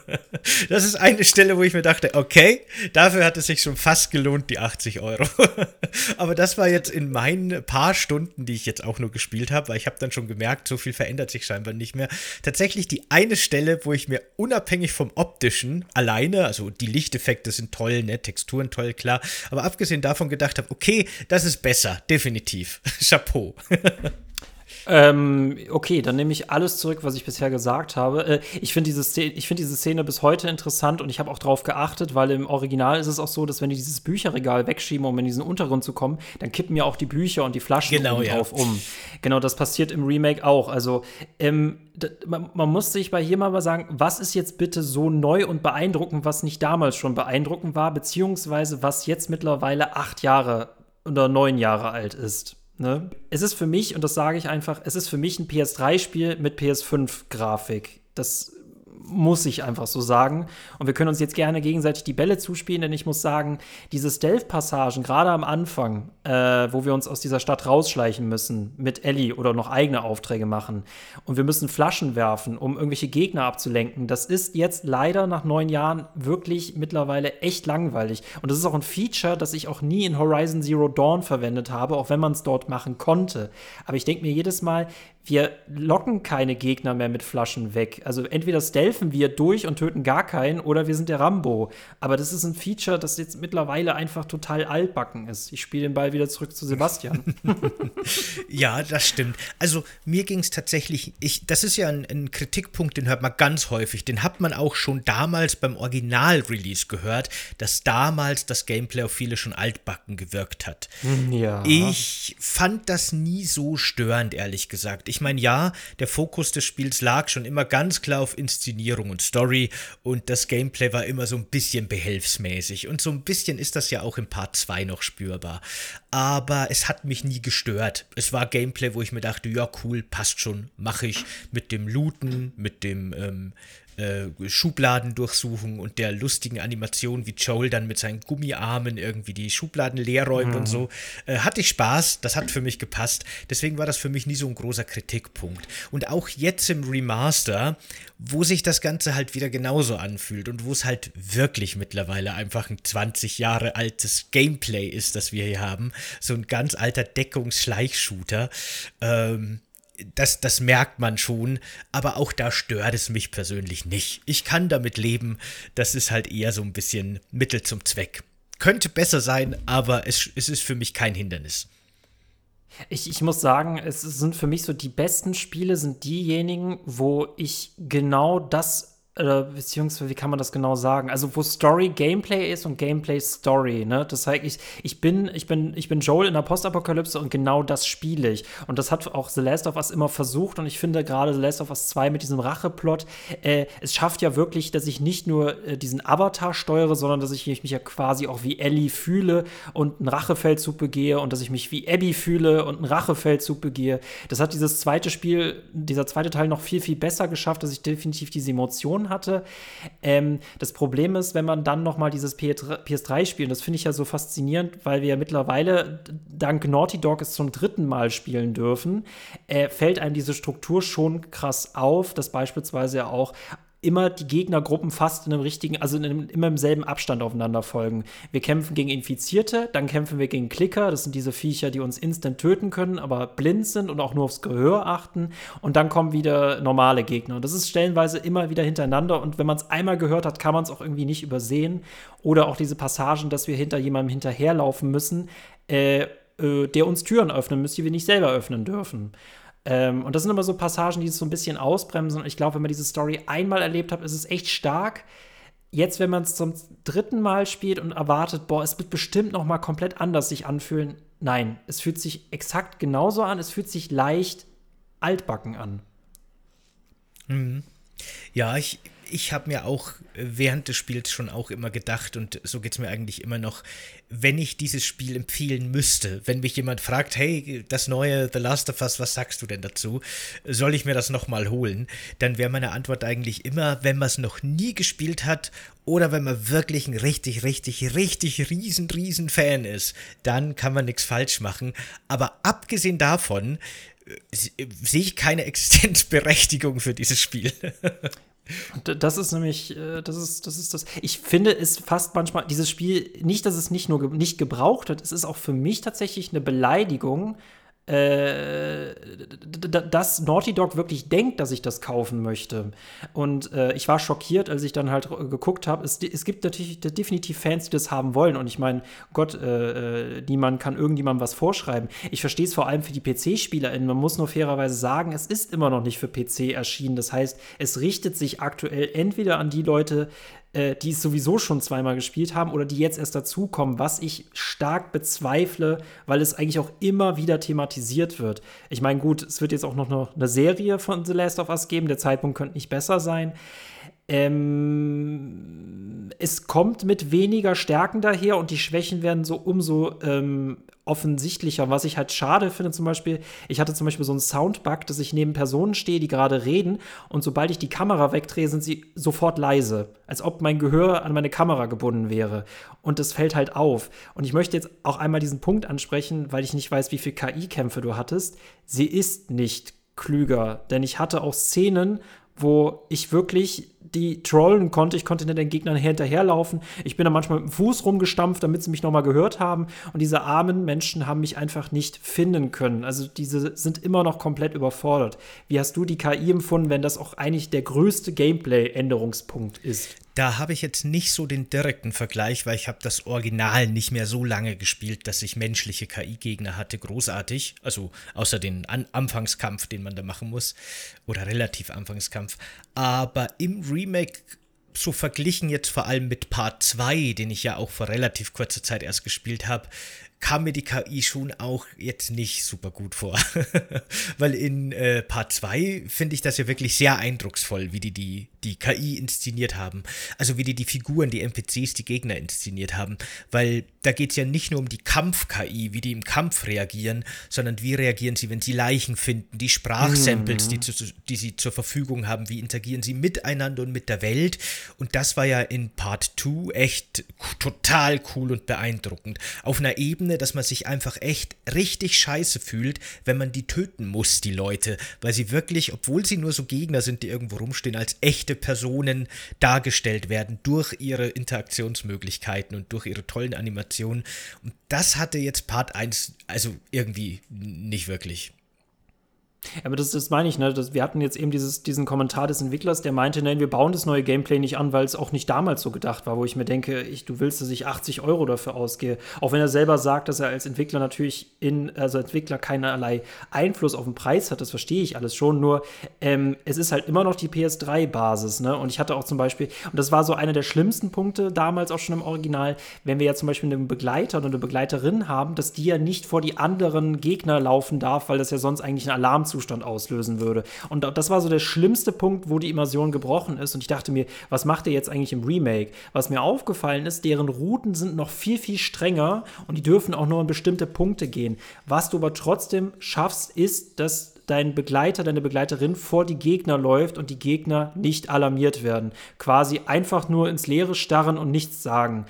das ist eine Stelle, wo ich mir dachte, okay, dafür hat es sich schon fast gelohnt, die 80 Euro. Aber das war jetzt in meinen paar Stunden, die ich jetzt auch nur gespielt habe, weil ich habe dann schon gemerkt, so viel verändert sich scheinbar nicht mehr. Tatsächlich die eine Stelle, wo ich mir unabhängig vom optischen alleine, also die Lichteffekte sind toll, ne, Texturen toll, klar, aber abgesehen davon gedacht habe, okay, das ist besser, definitiv. Chapeau. Ähm, okay, dann nehme ich alles zurück, was ich bisher gesagt habe. Äh, ich finde diese, find diese Szene bis heute interessant und ich habe auch darauf geachtet, weil im Original ist es auch so, dass wenn die dieses Bücherregal wegschieben, um in diesen Untergrund zu kommen, dann kippen ja auch die Bücher und die Flaschen genau, ja. drauf um. Genau, das passiert im Remake auch. Also, ähm, man, man, muss sich bei hier mal sagen, was ist jetzt bitte so neu und beeindruckend, was nicht damals schon beeindruckend war, beziehungsweise was jetzt mittlerweile acht Jahre oder neun Jahre alt ist. Ne? Es ist für mich, und das sage ich einfach, es ist für mich ein PS3-Spiel mit PS5-Grafik. Das muss ich einfach so sagen. Und wir können uns jetzt gerne gegenseitig die Bälle zuspielen, denn ich muss sagen, diese Stealth-Passagen, gerade am Anfang, äh, wo wir uns aus dieser Stadt rausschleichen müssen mit Ellie oder noch eigene Aufträge machen und wir müssen Flaschen werfen, um irgendwelche Gegner abzulenken, das ist jetzt leider nach neun Jahren wirklich mittlerweile echt langweilig. Und das ist auch ein Feature, das ich auch nie in Horizon Zero Dawn verwendet habe, auch wenn man es dort machen konnte. Aber ich denke mir jedes Mal, wir locken keine Gegner mehr mit Flaschen weg. Also entweder stealthen wir durch und töten gar keinen oder wir sind der Rambo. Aber das ist ein Feature, das jetzt mittlerweile einfach total altbacken ist. Ich spiele den Ball wieder zurück zu Sebastian. ja, das stimmt. Also mir ging es tatsächlich, ich, das ist ja ein, ein, Kritikpunkt, den hört man ganz häufig. Den hat man auch schon damals beim Original-Release gehört, dass damals das Gameplay auf viele schon altbacken gewirkt hat. Ja. Ich fand das nie so störend, ehrlich gesagt. Ich meine, ja, der Fokus des Spiels lag schon immer ganz klar auf Inszenierung und Story und das Gameplay war immer so ein bisschen behelfsmäßig. Und so ein bisschen ist das ja auch im Part 2 noch spürbar. Aber es hat mich nie gestört. Es war Gameplay, wo ich mir dachte, ja, cool, passt schon, mache ich mit dem Looten, mit dem ähm, äh, Schubladen durchsuchen und der lustigen Animation, wie Joel dann mit seinen Gummiarmen irgendwie die Schubladen leer räumt mhm. und so. Äh, hatte ich Spaß, das hat für mich gepasst. Deswegen war das für mich nie so ein großer Kritikpunkt. Und auch jetzt im Remaster, wo sich das Ganze halt wieder genauso anfühlt und wo es halt wirklich mittlerweile einfach ein 20 Jahre altes Gameplay ist, das wir hier haben. So ein ganz alter Deckungsschleichshooter. Ähm, das, das merkt man schon, aber auch da stört es mich persönlich nicht. Ich kann damit leben, das ist halt eher so ein bisschen Mittel zum Zweck. Könnte besser sein, aber es, es ist für mich kein Hindernis. Ich, ich muss sagen, es sind für mich so die besten Spiele sind diejenigen, wo ich genau das oder beziehungsweise, wie kann man das genau sagen? Also, wo Story Gameplay ist und Gameplay Story, ne? Das heißt, ich, ich bin, ich bin, ich bin Joel in der Postapokalypse und genau das spiele ich. Und das hat auch The Last of Us immer versucht und ich finde gerade The Last of Us 2 mit diesem Racheplot, äh, es schafft ja wirklich, dass ich nicht nur äh, diesen Avatar steuere, sondern dass ich mich ja quasi auch wie Ellie fühle und einen Rachefeldzug begehe und dass ich mich wie Abby fühle und einen Rachefeldzug begehe. Das hat dieses zweite Spiel, dieser zweite Teil noch viel, viel besser geschafft, dass ich definitiv diese Emotionen hatte. Ähm, das Problem ist, wenn man dann noch mal dieses PS3 spielt, das finde ich ja so faszinierend, weil wir ja mittlerweile dank Naughty Dog es zum dritten Mal spielen dürfen, äh, fällt einem diese Struktur schon krass auf, dass beispielsweise ja auch immer die Gegnergruppen fast in einem richtigen, also in einem, immer im selben Abstand aufeinander folgen. Wir kämpfen gegen Infizierte, dann kämpfen wir gegen Klicker, das sind diese Viecher, die uns instant töten können, aber blind sind und auch nur aufs Gehör achten. Und dann kommen wieder normale Gegner. Und das ist stellenweise immer wieder hintereinander. Und wenn man es einmal gehört hat, kann man es auch irgendwie nicht übersehen. Oder auch diese Passagen, dass wir hinter jemandem hinterherlaufen müssen, äh, äh, der uns Türen öffnen müsste, die wir nicht selber öffnen dürfen. Ähm, und das sind immer so Passagen, die es so ein bisschen ausbremsen. Und ich glaube, wenn man diese Story einmal erlebt hat, ist es echt stark. Jetzt, wenn man es zum dritten Mal spielt und erwartet, boah, es wird bestimmt noch mal komplett anders sich anfühlen. Nein, es fühlt sich exakt genauso an. Es fühlt sich leicht altbacken an. Mhm. Ja, ich, ich habe mir auch während des Spiels schon auch immer gedacht, und so geht es mir eigentlich immer noch, wenn ich dieses Spiel empfehlen müsste, wenn mich jemand fragt, hey, das neue The Last of Us, was sagst du denn dazu? Soll ich mir das nochmal holen? Dann wäre meine Antwort eigentlich immer, wenn man es noch nie gespielt hat oder wenn man wirklich ein richtig, richtig, richtig riesen, riesen Fan ist, dann kann man nichts falsch machen. Aber abgesehen davon, äh, sehe ich keine Existenzberechtigung für dieses Spiel. Das ist nämlich, äh, das ist, das ist das. Ich finde es fast manchmal, dieses Spiel, nicht, dass es nicht nur nicht gebraucht wird, es ist auch für mich tatsächlich eine Beleidigung, äh, dass Naughty Dog wirklich denkt, dass ich das kaufen möchte. Und äh, ich war schockiert, als ich dann halt geguckt habe. Es, es, gibt natürlich definitiv Fans, die das haben wollen. Und ich meine, Gott, äh, äh, niemand kann irgendjemandem was vorschreiben. Ich verstehe es vor allem für die PC-SpielerInnen. Man muss nur fairerweise sagen, es ist immer noch nicht für PC erschienen. Das heißt, es richtet sich aktuell entweder an die Leute, äh, die es sowieso schon zweimal gespielt haben oder die jetzt erst dazukommen, was ich stark bezweifle, weil es eigentlich auch immer wieder thematisiert wird. Ich meine, gut, es wird jetzt auch noch eine Serie von The Last of Us geben, der Zeitpunkt könnte nicht besser sein. Ähm, es kommt mit weniger Stärken daher und die Schwächen werden so umso ähm, offensichtlicher. Was ich halt schade finde, zum Beispiel, ich hatte zum Beispiel so einen Soundbug, dass ich neben Personen stehe, die gerade reden und sobald ich die Kamera wegdrehe, sind sie sofort leise. Als ob mein Gehör an meine Kamera gebunden wäre. Und das fällt halt auf. Und ich möchte jetzt auch einmal diesen Punkt ansprechen, weil ich nicht weiß, wie viele KI-Kämpfe du hattest. Sie ist nicht klüger, denn ich hatte auch Szenen, wo ich wirklich die trollen konnte. Ich konnte den Gegnern hinterherlaufen. Ich bin da manchmal mit dem Fuß rumgestampft, damit sie mich nochmal gehört haben. Und diese armen Menschen haben mich einfach nicht finden können. Also diese sind immer noch komplett überfordert. Wie hast du die KI empfunden, wenn das auch eigentlich der größte Gameplay-Änderungspunkt ist? Da habe ich jetzt nicht so den direkten Vergleich, weil ich habe das Original nicht mehr so lange gespielt, dass ich menschliche KI-Gegner hatte. Großartig. Also außer den An Anfangskampf, den man da machen muss. Oder relativ Anfangskampf. Aber im Remake so verglichen jetzt vor allem mit Part 2, den ich ja auch vor relativ kurzer Zeit erst gespielt habe, kam mir die KI schon auch jetzt nicht super gut vor. Weil in äh, Part 2 finde ich das ja wirklich sehr eindrucksvoll, wie die, die die KI inszeniert haben. Also wie die die Figuren, die NPCs, die Gegner inszeniert haben. Weil da geht es ja nicht nur um die Kampf-KI, wie die im Kampf reagieren, sondern wie reagieren sie, wenn sie Leichen finden, die Sprachsamples, mhm. die, zu, die sie zur Verfügung haben, wie interagieren sie miteinander und mit der Welt. Und das war ja in Part 2 echt total cool und beeindruckend. Auf einer Ebene, dass man sich einfach echt richtig scheiße fühlt, wenn man die töten muss, die Leute. Weil sie wirklich, obwohl sie nur so Gegner sind, die irgendwo rumstehen, als echte Personen dargestellt werden durch ihre Interaktionsmöglichkeiten und durch ihre tollen Animationen. Und das hatte jetzt Part 1 also irgendwie nicht wirklich. Aber das, das meine ich, ne? Das, wir hatten jetzt eben dieses, diesen Kommentar des Entwicklers, der meinte, nein, wir bauen das neue Gameplay nicht an, weil es auch nicht damals so gedacht war, wo ich mir denke, ich, du willst, dass ich 80 Euro dafür ausgehe. Auch wenn er selber sagt, dass er als Entwickler natürlich in, also Entwickler keinerlei Einfluss auf den Preis hat, das verstehe ich alles schon, nur ähm, es ist halt immer noch die PS3-Basis, ne? Und ich hatte auch zum Beispiel, und das war so einer der schlimmsten Punkte damals auch schon im Original, wenn wir ja zum Beispiel einen Begleiter oder eine Begleiterin haben, dass die ja nicht vor die anderen Gegner laufen darf, weil das ja sonst eigentlich ein Alarm Zustand auslösen würde. Und das war so der schlimmste Punkt, wo die Immersion gebrochen ist. Und ich dachte mir, was macht ihr jetzt eigentlich im Remake? Was mir aufgefallen ist, deren Routen sind noch viel, viel strenger und die dürfen auch nur in bestimmte Punkte gehen. Was du aber trotzdem schaffst, ist, dass dein Begleiter, deine Begleiterin vor die Gegner läuft und die Gegner nicht alarmiert werden. Quasi einfach nur ins Leere starren und nichts sagen.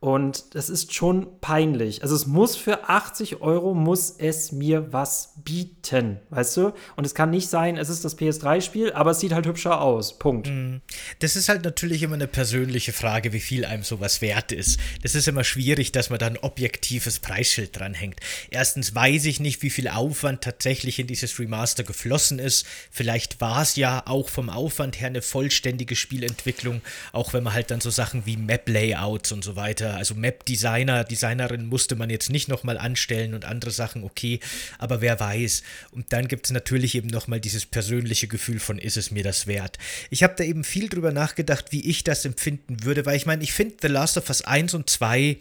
Und das ist schon peinlich. Also es muss für 80 Euro, muss es mir was bieten, weißt du? Und es kann nicht sein, es ist das PS3-Spiel, aber es sieht halt hübscher aus. Punkt. Mhm. Das ist halt natürlich immer eine persönliche Frage, wie viel einem sowas wert ist. Das ist immer schwierig, dass man da ein objektives Preisschild dranhängt. Erstens weiß ich nicht, wie viel Aufwand tatsächlich in dieses Remaster geflossen ist. Vielleicht war es ja auch vom Aufwand her eine vollständige Spielentwicklung, auch wenn man halt dann so Sachen wie Map-Layouts und so weiter also Map-Designer, Designerin musste man jetzt nicht nochmal anstellen und andere Sachen, okay, aber wer weiß. Und dann gibt es natürlich eben nochmal dieses persönliche Gefühl von, ist es mir das wert? Ich habe da eben viel drüber nachgedacht, wie ich das empfinden würde, weil ich meine, ich finde The Last of Us 1 und 2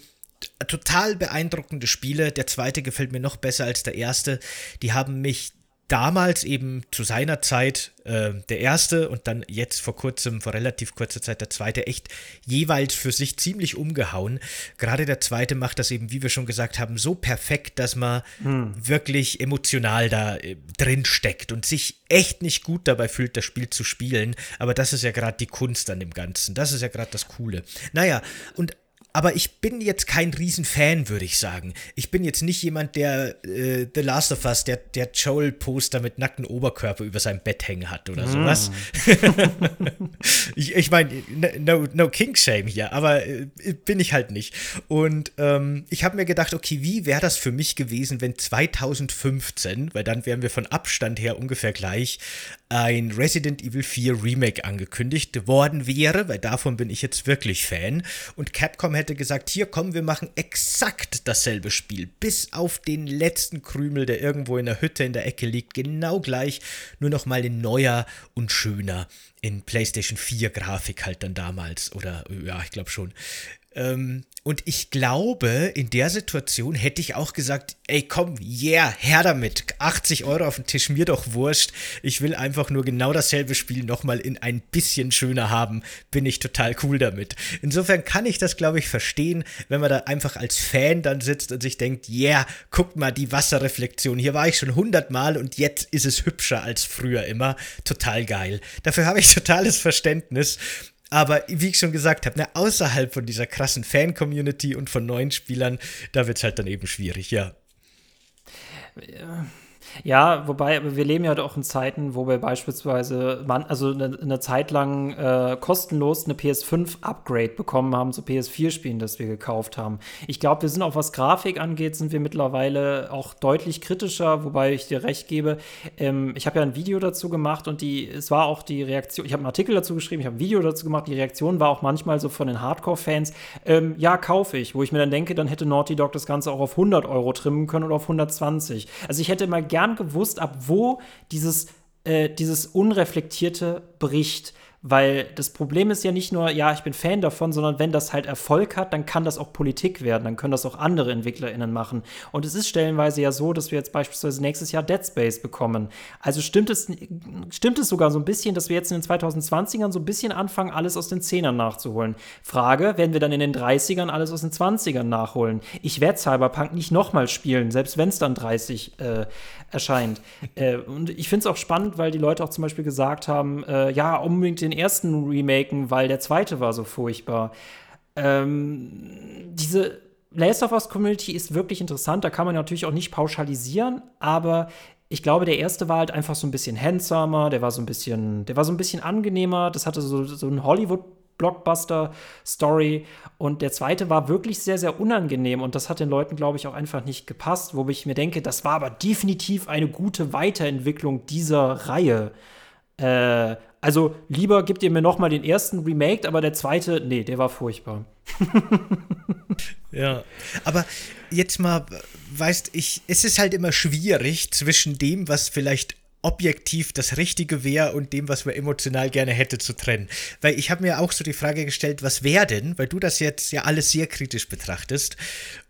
total beeindruckende Spiele. Der zweite gefällt mir noch besser als der erste. Die haben mich damals eben zu seiner Zeit äh, der erste und dann jetzt vor kurzem, vor relativ kurzer Zeit der zweite, echt jeweils für sich ziemlich umgehauen. Gerade der zweite macht das eben, wie wir schon gesagt haben, so perfekt, dass man hm. wirklich emotional da äh, drin steckt und sich echt nicht gut dabei fühlt, das Spiel zu spielen. Aber das ist ja gerade die Kunst an dem Ganzen. Das ist ja gerade das Coole. Naja, und aber ich bin jetzt kein Riesenfan, würde ich sagen. Ich bin jetzt nicht jemand, der äh, The Last of Us, der, der Joel-Poster mit nacktem Oberkörper über seinem Bett hängen hat oder mm. sowas. ich ich meine, no, no King Shame hier, aber äh, bin ich halt nicht. Und ähm, ich habe mir gedacht, okay, wie wäre das für mich gewesen, wenn 2015, weil dann wären wir von Abstand her ungefähr gleich, ein Resident Evil 4 Remake angekündigt worden wäre, weil davon bin ich jetzt wirklich Fan. Und Capcom hätte gesagt, hier komm, wir machen exakt dasselbe Spiel, bis auf den letzten Krümel, der irgendwo in der Hütte in der Ecke liegt, genau gleich, nur noch mal in neuer und schöner in PlayStation 4 Grafik halt dann damals oder ja, ich glaube schon. Ähm, und ich glaube, in der Situation hätte ich auch gesagt, ey komm, yeah, her damit. 80 Euro auf den Tisch, mir doch wurscht. Ich will einfach nur genau dasselbe Spiel nochmal in ein bisschen schöner haben. Bin ich total cool damit. Insofern kann ich das, glaube ich, verstehen, wenn man da einfach als Fan dann sitzt und sich denkt, yeah, guck mal, die Wasserreflexion. Hier war ich schon hundertmal und jetzt ist es hübscher als früher immer. Total geil. Dafür habe ich totales Verständnis. Aber wie ich schon gesagt habe, ne, außerhalb von dieser krassen Fan-Community und von neuen Spielern, da wird es halt dann eben schwierig, ja. ja. Ja, wobei, wir leben ja doch in Zeiten, wo wir beispielsweise man, also eine, eine Zeit lang äh, kostenlos eine PS5-Upgrade bekommen haben zu PS4-Spielen, das wir gekauft haben. Ich glaube, wir sind auch, was Grafik angeht, sind wir mittlerweile auch deutlich kritischer, wobei ich dir recht gebe. Ähm, ich habe ja ein Video dazu gemacht und die, es war auch die Reaktion, ich habe einen Artikel dazu geschrieben, ich habe ein Video dazu gemacht, die Reaktion war auch manchmal so von den Hardcore-Fans, ähm, ja, kaufe ich, wo ich mir dann denke, dann hätte Naughty Dog das Ganze auch auf 100 Euro trimmen können oder auf 120. Also ich hätte mal gerne gern gewusst, ab wo dieses, äh, dieses Unreflektierte bricht. Weil das Problem ist ja nicht nur, ja, ich bin Fan davon, sondern wenn das halt Erfolg hat, dann kann das auch Politik werden, dann können das auch andere EntwicklerInnen machen. Und es ist stellenweise ja so, dass wir jetzt beispielsweise nächstes Jahr Dead Space bekommen. Also stimmt es, stimmt es sogar so ein bisschen, dass wir jetzt in den 2020ern so ein bisschen anfangen, alles aus den 10ern nachzuholen. Frage, werden wir dann in den 30ern alles aus den 20ern nachholen? Ich werde Cyberpunk nicht nochmal spielen, selbst wenn es dann 30 äh, erscheint. äh, und ich finde es auch spannend, weil die Leute auch zum Beispiel gesagt haben, äh, ja, unbedingt den ersten remaken, weil der zweite war so furchtbar. Ähm, diese Last of Us Community ist wirklich interessant, da kann man natürlich auch nicht pauschalisieren, aber ich glaube, der erste war halt einfach so ein bisschen handsamer, der war so ein bisschen, der war so ein bisschen angenehmer, das hatte so, so ein Hollywood Blockbuster-Story. Und der zweite war wirklich sehr, sehr unangenehm und das hat den Leuten, glaube ich, auch einfach nicht gepasst, wo ich mir denke, das war aber definitiv eine gute Weiterentwicklung dieser Reihe. Äh, also lieber gebt ihr mir noch mal den ersten Remake, aber der zweite, nee, der war furchtbar. ja, aber jetzt mal, weißt ich, es ist halt immer schwierig zwischen dem, was vielleicht objektiv das Richtige wäre und dem, was man emotional gerne hätte, zu trennen. Weil ich habe mir auch so die Frage gestellt, was wäre denn, weil du das jetzt ja alles sehr kritisch betrachtest,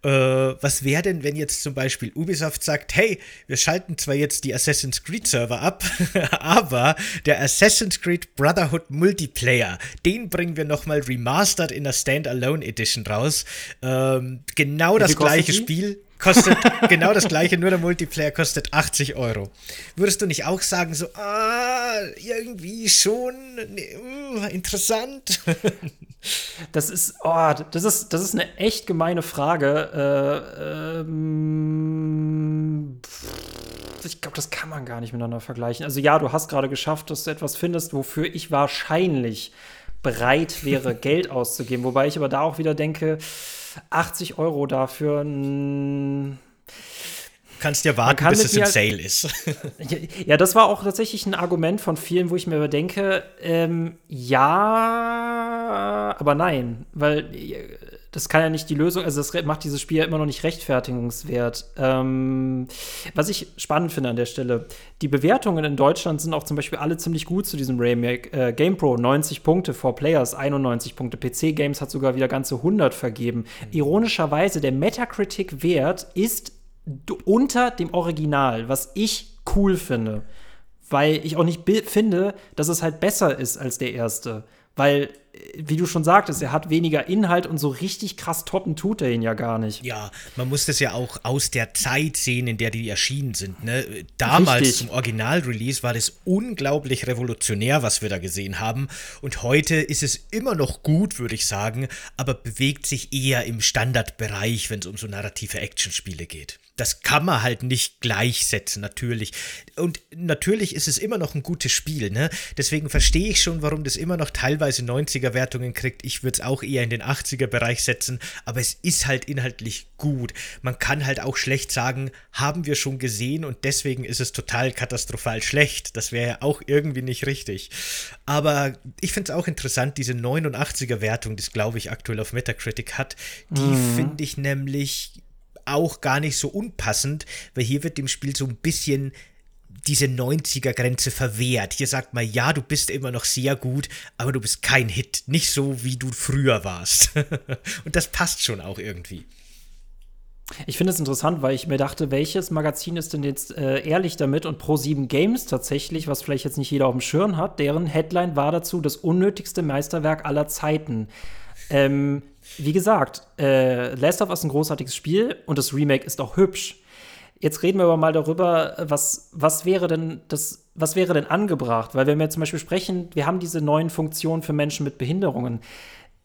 äh, was wäre denn, wenn jetzt zum Beispiel Ubisoft sagt, hey, wir schalten zwar jetzt die Assassin's Creed Server ab, aber der Assassin's Creed Brotherhood Multiplayer, den bringen wir nochmal remastered in der Standalone Edition raus. Ähm, genau das gleiche Spiel Kostet genau das gleiche, nur der Multiplayer kostet 80 Euro. Würdest du nicht auch sagen, so, ah, irgendwie schon ne, uh, interessant? Das ist, oh, das ist, das ist eine echt gemeine Frage. Äh, ähm, ich glaube, das kann man gar nicht miteinander vergleichen. Also ja, du hast gerade geschafft, dass du etwas findest, wofür ich wahrscheinlich bereit wäre, Geld auszugeben. Wobei ich aber da auch wieder denke, 80 Euro dafür. Kannst ja warten, kann bis es im Sale ist. ja, das war auch tatsächlich ein Argument von vielen, wo ich mir überdenke, ähm, ja, aber nein, weil das kann ja nicht die Lösung, also das macht dieses Spiel ja immer noch nicht rechtfertigungswert. Ähm, was ich spannend finde an der Stelle, die Bewertungen in Deutschland sind auch zum Beispiel alle ziemlich gut zu diesem Remake. Äh, GamePro 90 Punkte, 4 Players 91 Punkte, PC Games hat sogar wieder ganze 100 vergeben. Mhm. Ironischerweise, der Metacritic-Wert ist unter dem Original, was ich cool finde. Weil ich auch nicht finde, dass es halt besser ist als der erste. Weil, wie du schon sagtest, er hat weniger Inhalt und so richtig krass toppen tut er ihn ja gar nicht. Ja, man muss das ja auch aus der Zeit sehen, in der die erschienen sind. Ne? Damals richtig. zum Original-Release war das unglaublich revolutionär, was wir da gesehen haben. Und heute ist es immer noch gut, würde ich sagen, aber bewegt sich eher im Standardbereich, wenn es um so narrative Actionspiele geht das kann man halt nicht gleichsetzen, natürlich. Und natürlich ist es immer noch ein gutes Spiel, ne? Deswegen verstehe ich schon, warum das immer noch teilweise 90er-Wertungen kriegt. Ich würde es auch eher in den 80er-Bereich setzen, aber es ist halt inhaltlich gut. Man kann halt auch schlecht sagen, haben wir schon gesehen und deswegen ist es total katastrophal schlecht. Das wäre ja auch irgendwie nicht richtig. Aber ich finde es auch interessant, diese 89er-Wertung, die es, glaube ich, aktuell auf Metacritic hat, die mhm. finde ich nämlich auch gar nicht so unpassend, weil hier wird dem Spiel so ein bisschen diese 90er-Grenze verwehrt. Hier sagt man, ja, du bist immer noch sehr gut, aber du bist kein Hit. Nicht so, wie du früher warst. Und das passt schon auch irgendwie. Ich finde es interessant, weil ich mir dachte, welches Magazin ist denn jetzt äh, ehrlich damit? Und Pro7 Games tatsächlich, was vielleicht jetzt nicht jeder auf dem Schirm hat, deren Headline war dazu das unnötigste Meisterwerk aller Zeiten. Ähm, wie gesagt, äh, Last of Us ist ein großartiges Spiel und das Remake ist auch hübsch. Jetzt reden wir aber mal darüber, was, was wäre denn das, was wäre denn angebracht? Weil wenn wir zum Beispiel sprechen, wir haben diese neuen Funktionen für Menschen mit Behinderungen.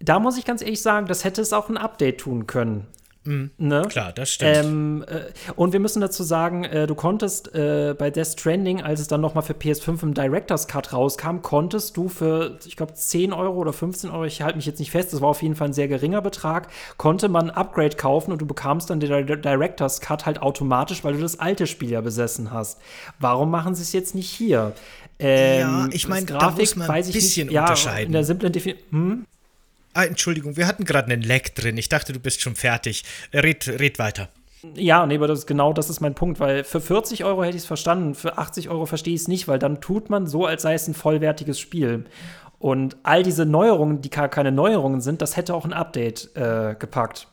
Da muss ich ganz ehrlich sagen, das hätte es auch ein Update tun können. Mhm. Ne? Klar, das stimmt. Ähm, äh, und wir müssen dazu sagen, äh, du konntest äh, bei Death Stranding, als es dann noch mal für PS5 im Director's Cut rauskam, konntest du für, ich glaube, 10 Euro oder 15 Euro, ich halte mich jetzt nicht fest, das war auf jeden Fall ein sehr geringer Betrag, konnte man ein Upgrade kaufen und du bekamst dann den Director's Cut halt automatisch, weil du das alte Spiel ja besessen hast. Warum machen sie es jetzt nicht hier? Ähm, ja, ich meine, da muss man ein bisschen nicht, unterscheiden. Ja, in der simplen Definition. Hm? Ah, Entschuldigung, wir hatten gerade einen Leck drin. Ich dachte, du bist schon fertig. Red, red weiter. Ja, nee, aber das, genau das ist mein Punkt, weil für 40 Euro hätte ich es verstanden, für 80 Euro verstehe ich es nicht, weil dann tut man so, als sei es ein vollwertiges Spiel. Und all diese Neuerungen, die gar keine Neuerungen sind, das hätte auch ein Update äh, gepackt.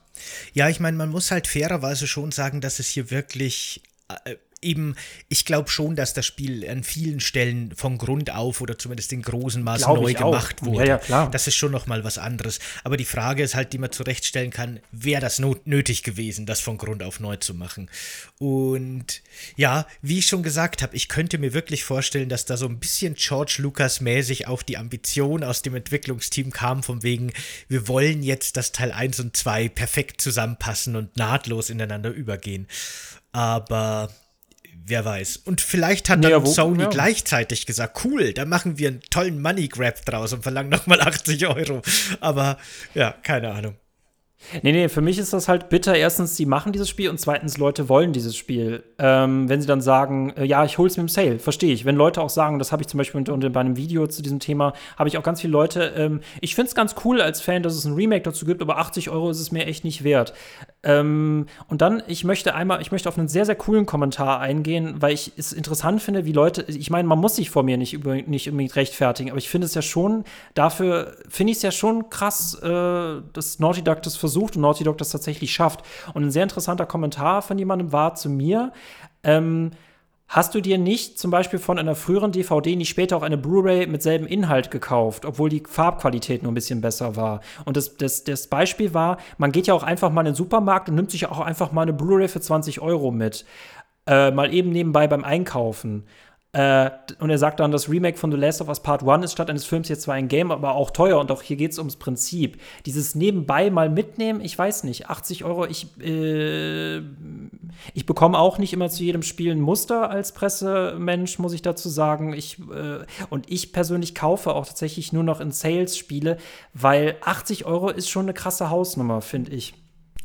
Ja, ich meine, man muss halt fairerweise schon sagen, dass es hier wirklich äh, eben, ich glaube schon, dass das Spiel an vielen Stellen von Grund auf oder zumindest in großen Maßen glaub neu gemacht wurde. Ja, ja, klar. Das ist schon noch mal was anderes. Aber die Frage ist halt, die man zurechtstellen kann, wäre das nötig gewesen, das von Grund auf neu zu machen? Und ja, wie ich schon gesagt habe, ich könnte mir wirklich vorstellen, dass da so ein bisschen George Lucas mäßig auch die Ambition aus dem Entwicklungsteam kam, von wegen, wir wollen jetzt, dass Teil 1 und 2 perfekt zusammenpassen und nahtlos ineinander übergehen. Aber wer weiß. Und vielleicht hat dann ja, wo, Sony ja. gleichzeitig gesagt, cool, da machen wir einen tollen Money Grab draus und verlangen nochmal 80 Euro. Aber ja, keine Ahnung. Nee, nee, für mich ist das halt bitter. Erstens, sie machen dieses Spiel und zweitens, Leute wollen dieses Spiel. Ähm, wenn sie dann sagen, äh, ja, ich hol's mir im Sale, verstehe ich. Wenn Leute auch sagen, das habe ich zum Beispiel unter, unter, bei einem Video zu diesem Thema, habe ich auch ganz viele Leute, ähm, ich finde es ganz cool als Fan, dass es ein Remake dazu gibt, aber 80 Euro ist es mir echt nicht wert. Ähm, und dann, ich möchte einmal, ich möchte auf einen sehr, sehr coolen Kommentar eingehen, weil ich es interessant finde, wie Leute, ich meine, man muss sich vor mir nicht, über, nicht unbedingt rechtfertigen, aber ich finde es ja schon, dafür finde ich es ja schon krass, äh, dass Naughty Dog das versucht und Naughty Dog das tatsächlich schafft. Und ein sehr interessanter Kommentar von jemandem war zu mir, ähm, Hast du dir nicht zum Beispiel von einer früheren DVD nicht später auch eine Blu-ray mit selben Inhalt gekauft, obwohl die Farbqualität nur ein bisschen besser war? Und das, das, das Beispiel war, man geht ja auch einfach mal in den Supermarkt und nimmt sich auch einfach mal eine Blu-ray für 20 Euro mit. Äh, mal eben nebenbei beim Einkaufen. Äh, und er sagt dann, das Remake von The Last of Us Part 1 ist statt eines Films jetzt zwar ein Game, aber auch teuer und auch hier geht es ums Prinzip. Dieses nebenbei mal mitnehmen, ich weiß nicht, 80 Euro, ich, äh, ich bekomme auch nicht immer zu jedem Spiel ein Muster als Pressemensch, muss ich dazu sagen. Ich, äh, und ich persönlich kaufe auch tatsächlich nur noch in Sales Spiele, weil 80 Euro ist schon eine krasse Hausnummer, finde ich.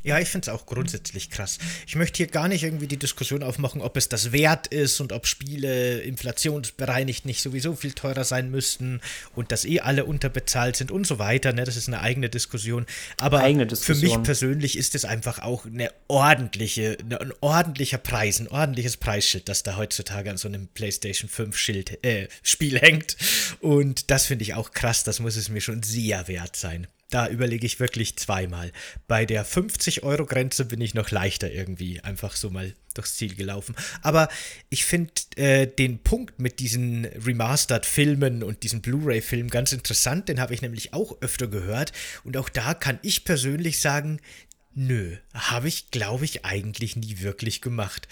Ja, ich finde es auch grundsätzlich krass. Ich möchte hier gar nicht irgendwie die Diskussion aufmachen, ob es das wert ist und ob Spiele inflationsbereinigt nicht sowieso viel teurer sein müssten und dass eh alle unterbezahlt sind und so weiter. Ne? Das ist eine eigene Diskussion. Aber eigene Diskussion. für mich persönlich ist es einfach auch eine ordentliche, eine, ein ordentlicher Preis, ein ordentliches Preisschild, das da heutzutage an so einem PlayStation 5 Schild, äh, Spiel hängt. Und das finde ich auch krass. Das muss es mir schon sehr wert sein. Da überlege ich wirklich zweimal. Bei der 50-Euro-Grenze bin ich noch leichter irgendwie einfach so mal durchs Ziel gelaufen. Aber ich finde äh, den Punkt mit diesen Remastered-Filmen und diesen Blu-ray-Filmen ganz interessant. Den habe ich nämlich auch öfter gehört. Und auch da kann ich persönlich sagen, nö, habe ich, glaube ich, eigentlich nie wirklich gemacht.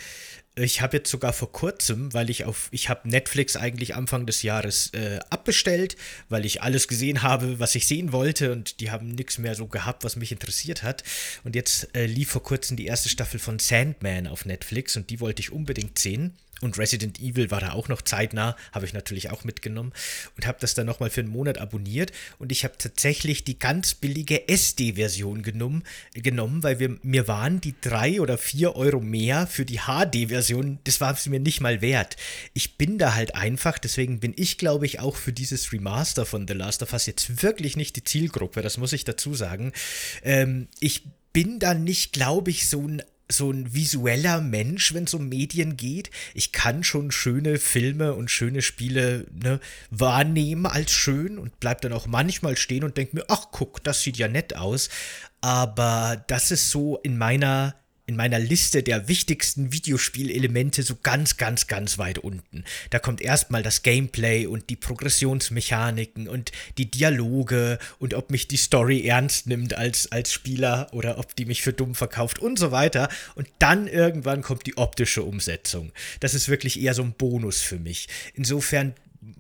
Ich habe jetzt sogar vor kurzem, weil ich auf, ich habe Netflix eigentlich Anfang des Jahres äh, abbestellt, weil ich alles gesehen habe, was ich sehen wollte und die haben nichts mehr so gehabt, was mich interessiert hat. Und jetzt äh, lief vor kurzem die erste Staffel von Sandman auf Netflix und die wollte ich unbedingt sehen. Und Resident Evil war da auch noch zeitnah, habe ich natürlich auch mitgenommen und habe das dann nochmal für einen Monat abonniert. Und ich habe tatsächlich die ganz billige SD-Version genommen, genommen, weil wir, mir waren die drei oder vier Euro mehr für die HD-Version, das war es mir nicht mal wert. Ich bin da halt einfach, deswegen bin ich, glaube ich, auch für dieses Remaster von The Last of Us jetzt wirklich nicht die Zielgruppe, das muss ich dazu sagen. Ähm, ich bin da nicht, glaube ich, so ein so ein visueller Mensch, wenn es um Medien geht. Ich kann schon schöne Filme und schöne Spiele ne, wahrnehmen als schön und bleib dann auch manchmal stehen und denke mir, ach guck, das sieht ja nett aus. Aber das ist so in meiner in meiner Liste der wichtigsten Videospielelemente so ganz, ganz, ganz weit unten. Da kommt erstmal das Gameplay und die Progressionsmechaniken und die Dialoge und ob mich die Story ernst nimmt als, als Spieler oder ob die mich für dumm verkauft und so weiter. Und dann irgendwann kommt die optische Umsetzung. Das ist wirklich eher so ein Bonus für mich. Insofern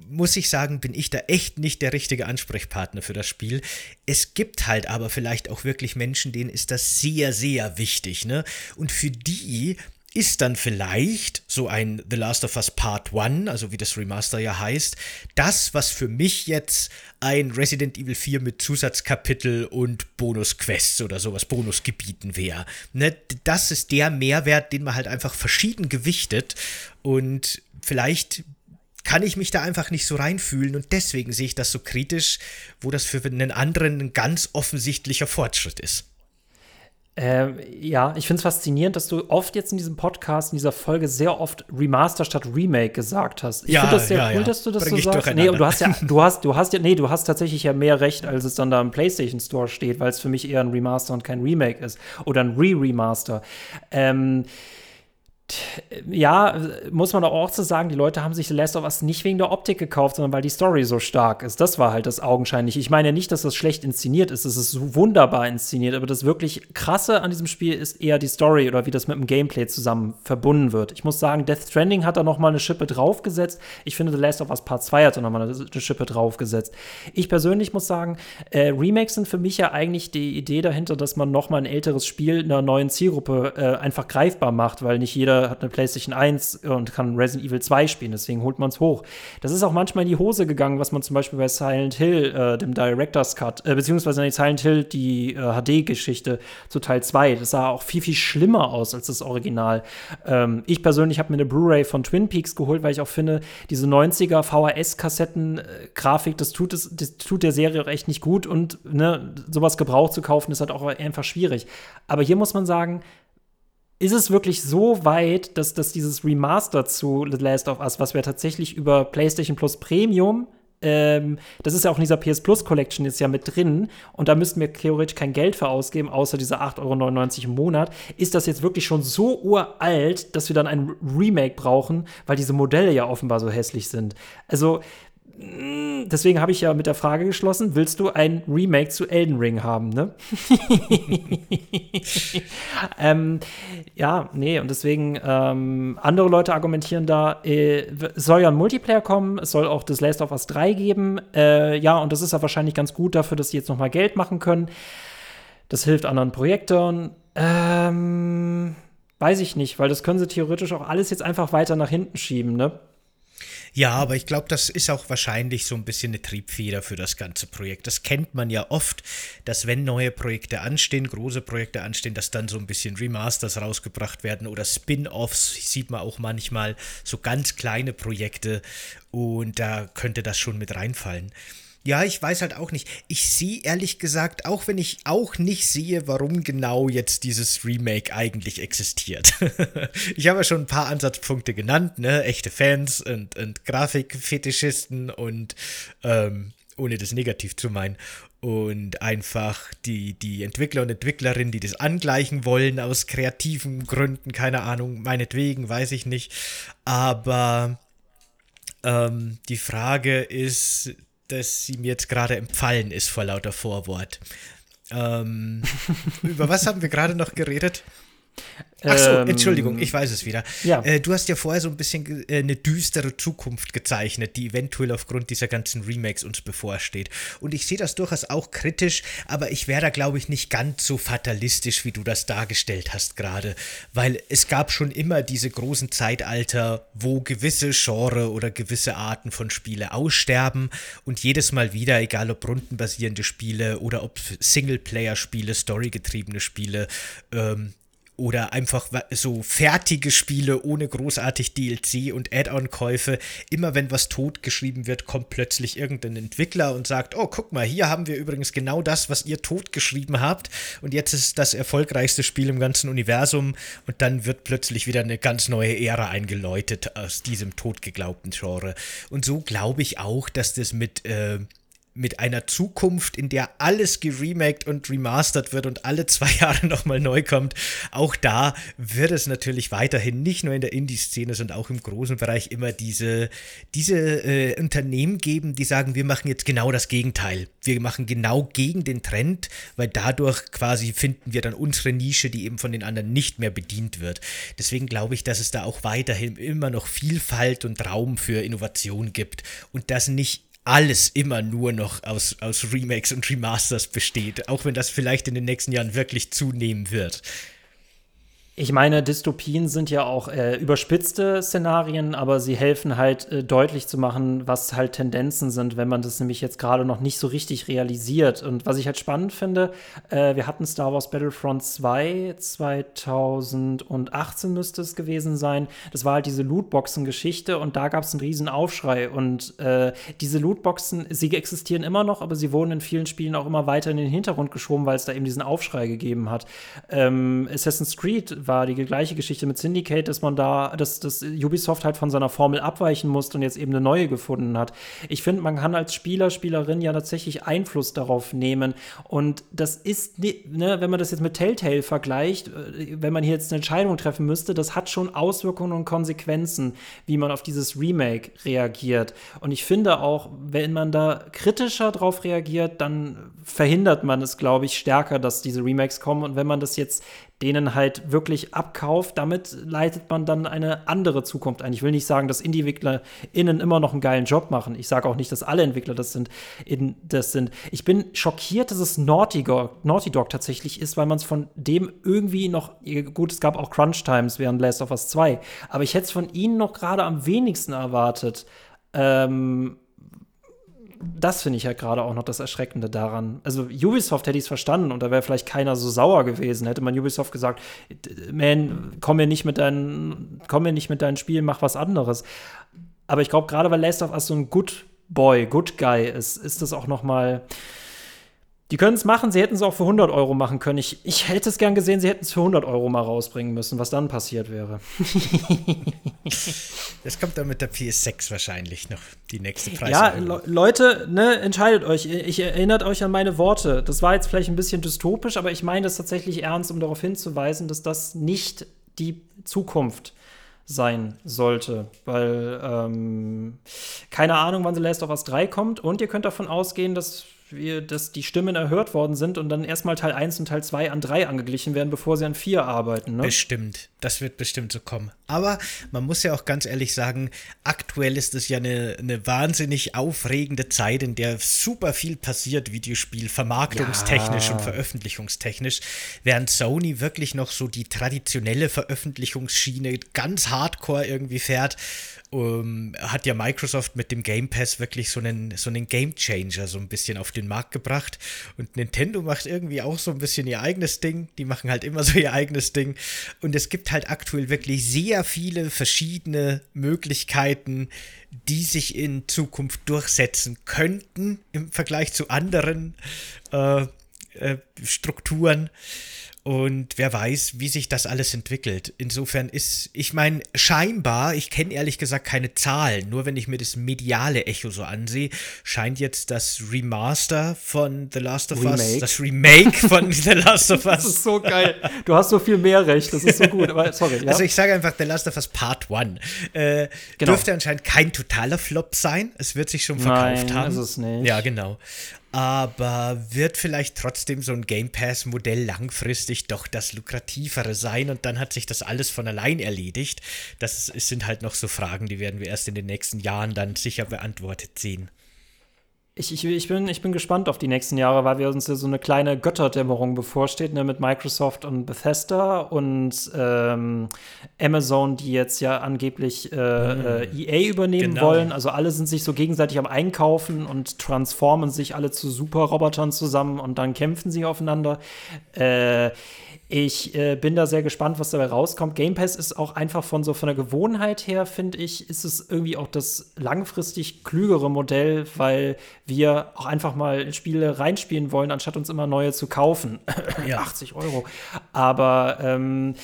muss ich sagen, bin ich da echt nicht der richtige Ansprechpartner für das Spiel. Es gibt halt aber vielleicht auch wirklich Menschen, denen ist das sehr, sehr wichtig, ne? Und für die ist dann vielleicht so ein The Last of Us Part 1, also wie das Remaster ja heißt, das, was für mich jetzt ein Resident Evil 4 mit Zusatzkapitel und Bonusquests oder sowas, Bonusgebieten wäre. Ne? Das ist der Mehrwert, den man halt einfach verschieden gewichtet und vielleicht kann ich mich da einfach nicht so reinfühlen und deswegen sehe ich das so kritisch, wo das für einen anderen ein ganz offensichtlicher Fortschritt ist. Ähm, ja, ich finde es faszinierend, dass du oft jetzt in diesem Podcast, in dieser Folge sehr oft Remaster statt Remake gesagt hast. Ich ja, finde das sehr ja, cool, ja. dass du das Bring so sagst. Nee, und du hast ja, du hast, du hast ja, nee, du hast tatsächlich ja mehr Recht, als es dann da im PlayStation Store steht, weil es für mich eher ein Remaster und kein Remake ist. Oder ein Re-Remaster. Ähm, ja, muss man auch zu sagen, die Leute haben sich The Last of Us nicht wegen der Optik gekauft, sondern weil die Story so stark ist. Das war halt das Augenscheinliche. Ich meine nicht, dass das schlecht inszeniert ist. Es ist so wunderbar inszeniert, aber das wirklich Krasse an diesem Spiel ist eher die Story oder wie das mit dem Gameplay zusammen verbunden wird. Ich muss sagen, Death Stranding hat da noch mal eine Schippe draufgesetzt. Ich finde, The Last of Us Part 2 hat da noch mal eine, Schippe draufgesetzt. Ich persönlich muss sagen, äh, Remakes sind für mich ja eigentlich die Idee dahinter, dass man noch mal ein älteres Spiel einer neuen Zielgruppe äh, einfach greifbar macht, weil nicht jeder hat eine PlayStation 1 und kann Resident Evil 2 spielen, deswegen holt man es hoch. Das ist auch manchmal in die Hose gegangen, was man zum Beispiel bei Silent Hill, äh, dem Director's Cut, äh, beziehungsweise in Silent Hill, die äh, HD-Geschichte zu Teil 2, das sah auch viel, viel schlimmer aus als das Original. Ähm, ich persönlich habe mir eine Blu-ray von Twin Peaks geholt, weil ich auch finde, diese 90er VHS-Kassetten-Grafik, das tut, das tut der Serie auch echt nicht gut und ne, sowas gebraucht zu kaufen, ist halt auch einfach schwierig. Aber hier muss man sagen, ist es wirklich so weit, dass, dass dieses Remaster zu The Last of Us, was wir tatsächlich über PlayStation Plus Premium ähm, das ist ja auch in dieser PS Plus Collection ist ja mit drin und da müssten wir theoretisch kein Geld für ausgeben, außer diese 8,99 Euro im Monat. Ist das jetzt wirklich schon so uralt, dass wir dann ein Remake brauchen, weil diese Modelle ja offenbar so hässlich sind? Also, deswegen habe ich ja mit der Frage geschlossen, willst du ein Remake zu Elden Ring haben, ne? ähm, ja, nee, und deswegen, ähm, andere Leute argumentieren da, äh, es soll ja ein Multiplayer kommen, es soll auch das Last of Us 3 geben, äh, ja, und das ist ja wahrscheinlich ganz gut dafür, dass sie jetzt noch mal Geld machen können. Das hilft anderen Projekten. Ähm, weiß ich nicht, weil das können sie theoretisch auch alles jetzt einfach weiter nach hinten schieben, ne? Ja, aber ich glaube, das ist auch wahrscheinlich so ein bisschen eine Triebfeder für das ganze Projekt. Das kennt man ja oft, dass wenn neue Projekte anstehen, große Projekte anstehen, dass dann so ein bisschen Remasters rausgebracht werden oder Spin-offs sieht man auch manchmal, so ganz kleine Projekte und da könnte das schon mit reinfallen. Ja, ich weiß halt auch nicht. Ich sehe ehrlich gesagt, auch wenn ich auch nicht sehe, warum genau jetzt dieses Remake eigentlich existiert. ich habe ja schon ein paar Ansatzpunkte genannt, ne? Echte Fans und, und Grafikfetischisten und ähm, ohne das negativ zu meinen. Und einfach die, die Entwickler und Entwicklerinnen, die das angleichen wollen, aus kreativen Gründen, keine Ahnung, meinetwegen, weiß ich nicht. Aber ähm, die Frage ist, dass sie mir jetzt gerade empfallen ist vor lauter Vorwort. Ähm, über was haben wir gerade noch geredet? Ach so, ähm, Entschuldigung, ich weiß es wieder. Ja. Äh, du hast ja vorher so ein bisschen äh, eine düstere Zukunft gezeichnet, die eventuell aufgrund dieser ganzen Remakes uns bevorsteht. Und ich sehe das durchaus auch kritisch, aber ich wäre da, glaube ich, nicht ganz so fatalistisch, wie du das dargestellt hast gerade. Weil es gab schon immer diese großen Zeitalter, wo gewisse Genre oder gewisse Arten von Spiele aussterben und jedes Mal wieder, egal ob rundenbasierende Spiele oder ob Singleplayer-Spiele, storygetriebene Spiele, ähm, oder einfach so fertige Spiele ohne großartig DLC und Add-on-Käufe. Immer wenn was totgeschrieben wird, kommt plötzlich irgendein Entwickler und sagt, oh, guck mal, hier haben wir übrigens genau das, was ihr totgeschrieben habt und jetzt ist das erfolgreichste Spiel im ganzen Universum und dann wird plötzlich wieder eine ganz neue Ära eingeläutet aus diesem totgeglaubten Genre. Und so glaube ich auch, dass das mit äh, mit einer Zukunft, in der alles geremaked und remastert wird und alle zwei Jahre nochmal neu kommt, auch da wird es natürlich weiterhin nicht nur in der Indie-Szene, sondern auch im großen Bereich immer diese, diese äh, Unternehmen geben, die sagen, wir machen jetzt genau das Gegenteil. Wir machen genau gegen den Trend, weil dadurch quasi finden wir dann unsere Nische, die eben von den anderen nicht mehr bedient wird. Deswegen glaube ich, dass es da auch weiterhin immer noch Vielfalt und Raum für Innovation gibt und das nicht alles immer nur noch aus, aus Remakes und Remasters besteht, auch wenn das vielleicht in den nächsten Jahren wirklich zunehmen wird. Ich meine, Dystopien sind ja auch äh, überspitzte Szenarien, aber sie helfen halt äh, deutlich zu machen, was halt Tendenzen sind, wenn man das nämlich jetzt gerade noch nicht so richtig realisiert. Und was ich halt spannend finde, äh, wir hatten Star Wars Battlefront 2 2018 müsste es gewesen sein. Das war halt diese Lootboxen-Geschichte und da gab es einen riesen Aufschrei. Und äh, diese Lootboxen, sie existieren immer noch, aber sie wurden in vielen Spielen auch immer weiter in den Hintergrund geschoben, weil es da eben diesen Aufschrei gegeben hat. Ähm, Assassin's Creed war die gleiche Geschichte mit Syndicate, dass man da, dass, dass Ubisoft halt von seiner Formel abweichen musste und jetzt eben eine neue gefunden hat. Ich finde, man kann als Spieler, Spielerin ja tatsächlich Einfluss darauf nehmen. Und das ist, ne, wenn man das jetzt mit Telltale vergleicht, äh, wenn man hier jetzt eine Entscheidung treffen müsste, das hat schon Auswirkungen und Konsequenzen, wie man auf dieses Remake reagiert. Und ich finde auch, wenn man da kritischer drauf reagiert, dann verhindert man es, glaube ich, stärker, dass diese Remakes kommen. Und wenn man das jetzt denen halt wirklich abkauft, damit leitet man dann eine andere Zukunft ein. Ich will nicht sagen, dass Indie-EntwicklerInnen immer noch einen geilen Job machen. Ich sage auch nicht, dass alle Entwickler das sind, in, das sind. Ich bin schockiert, dass es Naughty Dog, Naughty Dog tatsächlich ist, weil man es von dem irgendwie noch, gut, es gab auch Crunch Times während Last of Us 2, aber ich hätte es von ihnen noch gerade am wenigsten erwartet. Ähm, das finde ich ja gerade auch noch das Erschreckende daran. Also Ubisoft hätte ich es verstanden und da wäre vielleicht keiner so sauer gewesen. Hätte man Ubisoft gesagt, man, komm mir nicht mit deinen, komm mir nicht mit deinen Spielen, mach was anderes. Aber ich glaube, gerade weil Last of Us so ein Good Boy, Good Guy ist, ist das auch noch mal die können es machen, sie hätten es auch für 100 Euro machen können. Ich, ich hätte es gern gesehen, sie hätten es für 100 Euro mal rausbringen müssen, was dann passiert wäre. das kommt dann mit der PS6 wahrscheinlich noch, die nächste Preis. Ja, Le Leute, ne, entscheidet euch. Ich erinnert euch an meine Worte. Das war jetzt vielleicht ein bisschen dystopisch, aber ich meine das tatsächlich ernst, um darauf hinzuweisen, dass das nicht die Zukunft sein sollte. Weil, ähm, keine Ahnung, wann The Last of Us 3 kommt und ihr könnt davon ausgehen, dass wie, dass die Stimmen erhört worden sind und dann erstmal Teil 1 und Teil 2 an 3 angeglichen werden, bevor sie an 4 arbeiten. Ne? Bestimmt. Das wird bestimmt so kommen. Aber man muss ja auch ganz ehrlich sagen, aktuell ist es ja eine, eine wahnsinnig aufregende Zeit, in der super viel passiert, Videospiel, vermarktungstechnisch ja. und veröffentlichungstechnisch, während Sony wirklich noch so die traditionelle Veröffentlichungsschiene ganz hardcore irgendwie fährt um, ähm, hat ja Microsoft mit dem Game Pass wirklich so einen, so einen Game Changer so ein bisschen auf den Markt gebracht. Und Nintendo macht irgendwie auch so ein bisschen ihr eigenes Ding. Die machen halt immer so ihr eigenes Ding. Und es gibt halt aktuell wirklich sehr viele verschiedene Möglichkeiten, die sich in Zukunft durchsetzen könnten im Vergleich zu anderen äh, äh, Strukturen. Und wer weiß, wie sich das alles entwickelt. Insofern ist, ich meine, scheinbar, ich kenne ehrlich gesagt keine Zahlen, nur wenn ich mir das mediale Echo so ansehe, scheint jetzt das Remaster von The Last of Remake. Us, das Remake von The Last of Us. Das ist so geil. Du hast so viel mehr Recht, das ist so gut. Aber sorry. Ja? Also ich sage einfach The Last of Us Part 1. Äh, genau. Dürfte anscheinend kein totaler Flop sein. Es wird sich schon verkauft Nein, haben. Ist es nicht. Ja, genau aber wird vielleicht trotzdem so ein Game Pass-Modell langfristig doch das lukrativere sein und dann hat sich das alles von allein erledigt. Das sind halt noch so Fragen, die werden wir erst in den nächsten Jahren dann sicher beantwortet sehen. Ich, ich, ich, bin, ich bin gespannt auf die nächsten Jahre, weil wir uns ja so eine kleine Götterdämmerung bevorsteht, ne, mit Microsoft und Bethesda und ähm, Amazon, die jetzt ja angeblich äh, mm. äh, EA übernehmen genau. wollen. Also alle sind sich so gegenseitig am Einkaufen und transformen sich alle zu Superrobotern zusammen und dann kämpfen sie aufeinander. Äh, ich äh, bin da sehr gespannt, was dabei rauskommt. Game Pass ist auch einfach von so von der Gewohnheit her, finde ich, ist es irgendwie auch das langfristig klügere Modell, weil wir auch einfach mal Spiele reinspielen wollen, anstatt uns immer neue zu kaufen. Ja. 80 Euro. Aber ähm,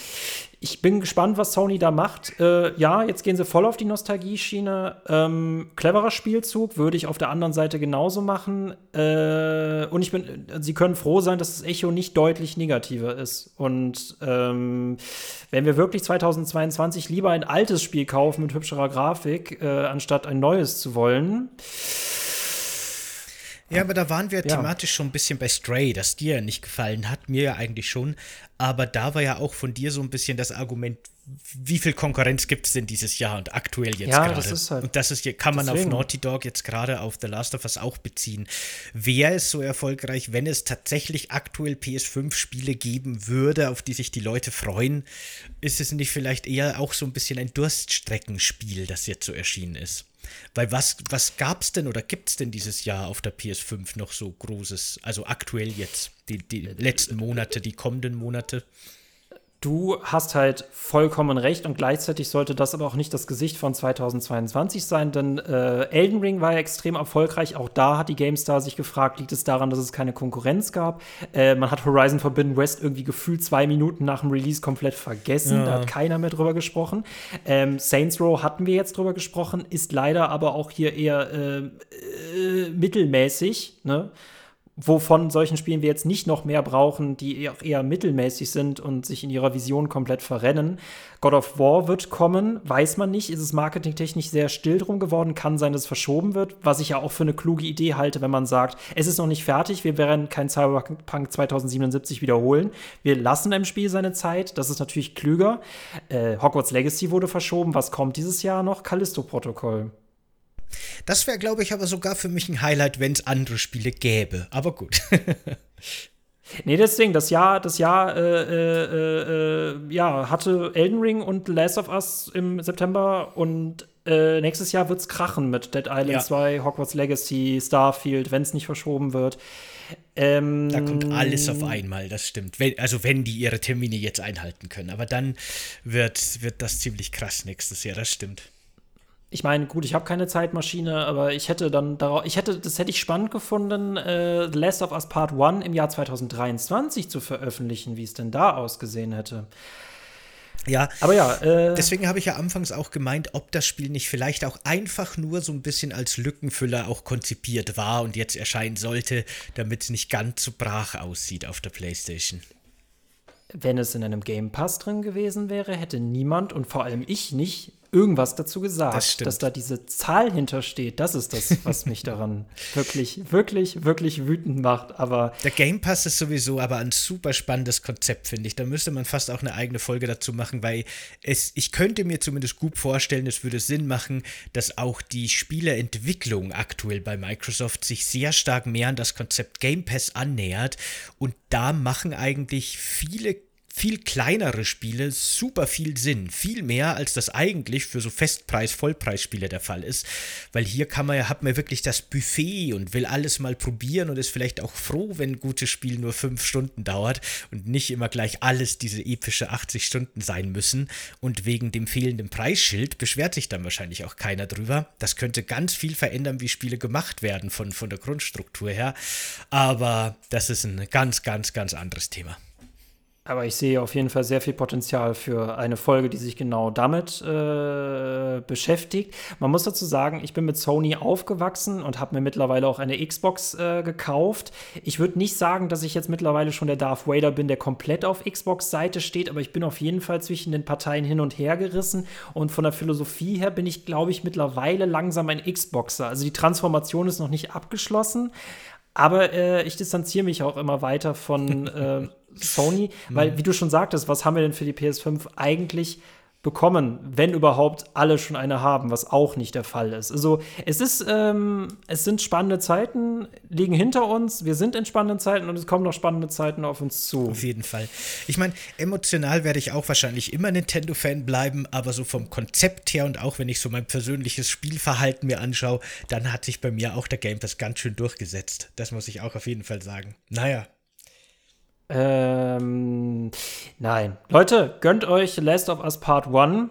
ich bin gespannt, was Sony da macht. Äh, ja, jetzt gehen sie voll auf die Nostalgie-Schiene. Ähm, cleverer Spielzug, würde ich auf der anderen Seite genauso machen. Äh, und ich bin, sie können froh sein, dass das Echo nicht deutlich negativer ist. Und ähm, wenn wir wirklich 2022 lieber ein altes Spiel kaufen mit hübscherer Grafik, äh, anstatt ein neues zu wollen, ja, aber da waren wir ja. thematisch schon ein bisschen bei Stray, das dir ja nicht gefallen hat, mir ja eigentlich schon. Aber da war ja auch von dir so ein bisschen das Argument, wie viel Konkurrenz gibt es denn dieses Jahr und aktuell jetzt ja, gerade? Das ist halt und das ist hier, kann man deswegen. auf Naughty Dog jetzt gerade auf The Last of Us auch beziehen. Wäre es so erfolgreich, wenn es tatsächlich aktuell PS5-Spiele geben würde, auf die sich die Leute freuen? Ist es nicht vielleicht eher auch so ein bisschen ein Durststreckenspiel, das jetzt so erschienen ist? Weil was, was gab es denn oder gibt es denn dieses Jahr auf der PS5 noch so Großes, also aktuell jetzt, die, die letzten Monate, die kommenden Monate? Du hast halt vollkommen recht und gleichzeitig sollte das aber auch nicht das Gesicht von 2022 sein, denn äh, Elden Ring war ja extrem erfolgreich. Auch da hat die GameStar sich gefragt, liegt es daran, dass es keine Konkurrenz gab? Äh, man hat Horizon Forbidden West irgendwie gefühlt zwei Minuten nach dem Release komplett vergessen. Ja. Da hat keiner mehr drüber gesprochen. Ähm, Saints Row hatten wir jetzt drüber gesprochen, ist leider aber auch hier eher äh, äh mittelmäßig. Ne? Wovon solchen Spielen wir jetzt nicht noch mehr brauchen, die auch eher mittelmäßig sind und sich in ihrer Vision komplett verrennen. God of War wird kommen, weiß man nicht. Ist es marketingtechnisch sehr still drum geworden? Kann sein, dass es verschoben wird, was ich ja auch für eine kluge Idee halte, wenn man sagt, es ist noch nicht fertig, wir werden kein Cyberpunk 2077 wiederholen. Wir lassen im Spiel seine Zeit, das ist natürlich klüger. Äh, Hogwarts Legacy wurde verschoben, was kommt dieses Jahr noch? Callisto-Protokoll. Das wäre, glaube ich, aber sogar für mich ein Highlight, wenn es andere Spiele gäbe. Aber gut. Nee, deswegen, das Jahr, das Jahr äh, äh, äh, ja, hatte Elden Ring und Last of Us im September und äh, nächstes Jahr wird es krachen mit Dead Island ja. 2, Hogwarts Legacy, Starfield, wenn es nicht verschoben wird. Ähm, da kommt alles auf einmal, das stimmt. Wenn, also wenn die ihre Termine jetzt einhalten können. Aber dann wird, wird das ziemlich krass nächstes Jahr, das stimmt ich meine, gut, ich habe keine Zeitmaschine, aber ich hätte dann darauf, ich hätte, das hätte ich spannend gefunden, äh, The Last of Us Part 1 im Jahr 2023 zu veröffentlichen, wie es denn da ausgesehen hätte. Ja, aber ja. Äh, deswegen habe ich ja anfangs auch gemeint, ob das Spiel nicht vielleicht auch einfach nur so ein bisschen als Lückenfüller auch konzipiert war und jetzt erscheinen sollte, damit es nicht ganz so brach aussieht auf der PlayStation. Wenn es in einem Game Pass drin gewesen wäre, hätte niemand und vor allem ich nicht irgendwas dazu gesagt, das dass da diese Zahl hintersteht. Das ist das, was mich daran wirklich, wirklich, wirklich wütend macht. Aber der Game Pass ist sowieso aber ein super spannendes Konzept, finde ich. Da müsste man fast auch eine eigene Folge dazu machen, weil es, ich könnte mir zumindest gut vorstellen, es würde Sinn machen, dass auch die Spieleentwicklung aktuell bei Microsoft sich sehr stark mehr an das Konzept Game Pass annähert. Und da machen eigentlich viele viel kleinere Spiele super viel Sinn. Viel mehr, als das eigentlich für so Festpreis-Vollpreisspiele der Fall ist. Weil hier kann man ja, hat man wirklich das Buffet und will alles mal probieren und ist vielleicht auch froh, wenn ein gutes Spiel nur fünf Stunden dauert und nicht immer gleich alles diese epische 80 Stunden sein müssen. Und wegen dem fehlenden Preisschild beschwert sich dann wahrscheinlich auch keiner drüber. Das könnte ganz viel verändern, wie Spiele gemacht werden von, von der Grundstruktur her. Aber das ist ein ganz, ganz, ganz anderes Thema. Aber ich sehe auf jeden Fall sehr viel Potenzial für eine Folge, die sich genau damit äh, beschäftigt. Man muss dazu sagen, ich bin mit Sony aufgewachsen und habe mir mittlerweile auch eine Xbox äh, gekauft. Ich würde nicht sagen, dass ich jetzt mittlerweile schon der Darth Vader bin, der komplett auf Xbox-Seite steht, aber ich bin auf jeden Fall zwischen den Parteien hin und her gerissen. Und von der Philosophie her bin ich, glaube ich, mittlerweile langsam ein Xboxer. Also die Transformation ist noch nicht abgeschlossen. Aber äh, ich distanziere mich auch immer weiter von äh, Sony, weil, mhm. wie du schon sagtest, was haben wir denn für die PS5 eigentlich bekommen, wenn überhaupt alle schon eine haben, was auch nicht der Fall ist. Also es ist, ähm, es sind spannende Zeiten, liegen hinter uns, wir sind in spannenden Zeiten und es kommen noch spannende Zeiten auf uns zu. Auf jeden Fall. Ich meine, emotional werde ich auch wahrscheinlich immer Nintendo-Fan bleiben, aber so vom Konzept her und auch wenn ich so mein persönliches Spielverhalten mir anschaue, dann hat sich bei mir auch der Game Pass ganz schön durchgesetzt. Das muss ich auch auf jeden Fall sagen. Naja, ähm, nein. Leute, gönnt euch Last of Us Part 1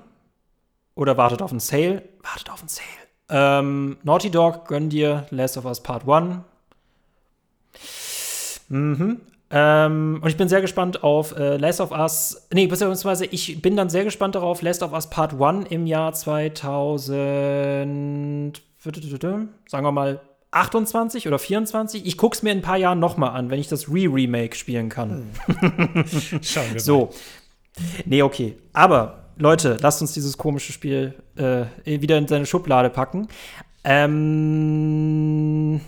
oder wartet auf einen Sale. Wartet auf einen Sale. Ähm, Naughty Dog, gönnt dir Last of Us Part 1. Mhm. Ähm, und ich bin sehr gespannt auf äh, Last of Us. Nee, beziehungsweise ich bin dann sehr gespannt darauf, Last of Us Part 1 im Jahr 2000. Sagen wir mal 28 oder 24. Ich gucke es mir in ein paar Jahren nochmal an, wenn ich das Re-Remake spielen kann. Hm. Schauen wir so. mal. So. Nee, okay. Aber, Leute, lasst uns dieses komische Spiel äh, wieder in seine Schublade packen. Ähm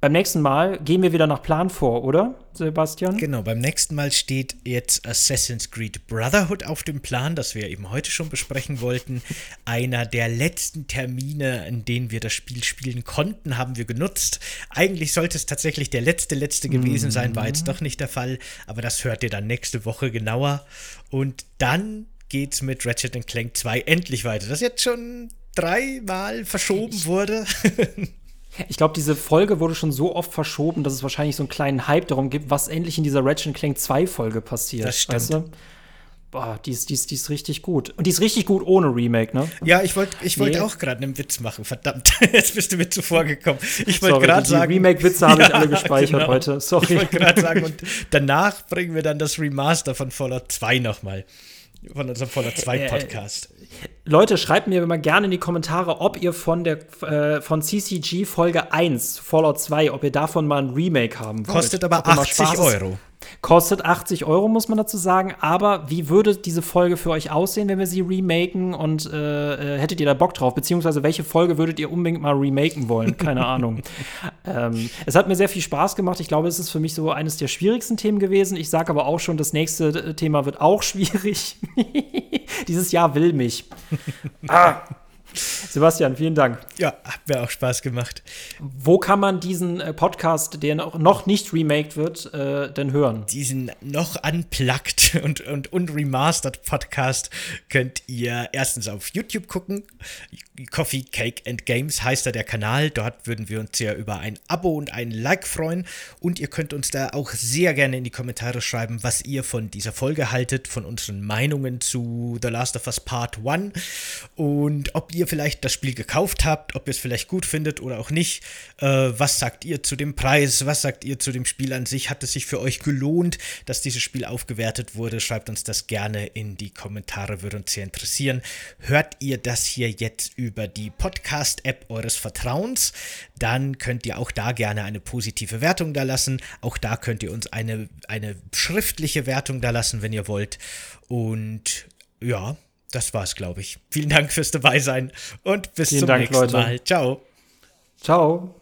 beim nächsten Mal gehen wir wieder nach Plan vor, oder, Sebastian? Genau, beim nächsten Mal steht jetzt Assassin's Creed Brotherhood auf dem Plan, das wir eben heute schon besprechen wollten. Einer der letzten Termine, in denen wir das Spiel spielen konnten, haben wir genutzt. Eigentlich sollte es tatsächlich der letzte, letzte gewesen sein, war jetzt mhm. doch nicht der Fall, aber das hört ihr dann nächste Woche genauer. Und dann geht's mit Ratchet Clank 2 endlich weiter. Das jetzt schon dreimal verschoben wurde. Ich glaube, diese Folge wurde schon so oft verschoben, dass es wahrscheinlich so einen kleinen Hype darum gibt, was endlich in dieser Ratchet Clank 2 Folge passiert. Das stimmt. Weißt du? Boah, die ist, die, ist, die ist richtig gut. Und die ist richtig gut ohne Remake, ne? Ja, ich wollte ich wollt nee. auch gerade einen Witz machen. Verdammt, jetzt bist du mir zuvor gekommen. Ich wollte gerade sagen. Remake-Witze habe ich alle gespeichert genau. heute. Sorry. Ich wollte gerade sagen, und danach bringen wir dann das Remaster von Fallout 2 nochmal. Von unserem Fallout 2 äh, äh, Podcast. Leute, schreibt mir immer gerne in die Kommentare, ob ihr von der äh, von CCG Folge 1, Fallout 2, ob ihr davon mal ein Remake haben wollt. Kostet aber 80 Euro. Kostet 80 Euro, muss man dazu sagen. Aber wie würde diese Folge für euch aussehen, wenn wir sie remaken? Und äh, äh, hättet ihr da Bock drauf? Beziehungsweise welche Folge würdet ihr unbedingt mal remaken wollen? Keine Ahnung. Ähm, es hat mir sehr viel Spaß gemacht. Ich glaube, es ist für mich so eines der schwierigsten Themen gewesen. Ich sage aber auch schon, das nächste äh, Thema wird auch schwierig. Dieses Jahr will mich. ah. Sebastian, vielen Dank. Ja, hat mir auch Spaß gemacht. Wo kann man diesen äh, Podcast, der noch nicht remaked wird, äh, denn hören? Diesen noch unplugged und, und unremastered Podcast könnt ihr erstens auf YouTube gucken. Coffee, Cake and Games heißt da der Kanal. Dort würden wir uns sehr über ein Abo und ein Like freuen. Und ihr könnt uns da auch sehr gerne in die Kommentare schreiben, was ihr von dieser Folge haltet, von unseren Meinungen zu The Last of Us Part 1 und ob ihr vielleicht das Spiel gekauft habt, ob ihr es vielleicht gut findet oder auch nicht. Äh, was sagt ihr zu dem Preis? Was sagt ihr zu dem Spiel an sich? Hat es sich für euch gelohnt, dass dieses Spiel aufgewertet wurde? Schreibt uns das gerne in die Kommentare, würde uns sehr interessieren. Hört ihr das hier jetzt über über die Podcast-App eures Vertrauens, dann könnt ihr auch da gerne eine positive Wertung da lassen. Auch da könnt ihr uns eine, eine schriftliche Wertung da lassen, wenn ihr wollt. Und ja, das war's, glaube ich. Vielen Dank fürs Dabeisein und bis Vielen zum Dank, nächsten Leute. Mal. Ciao. Ciao.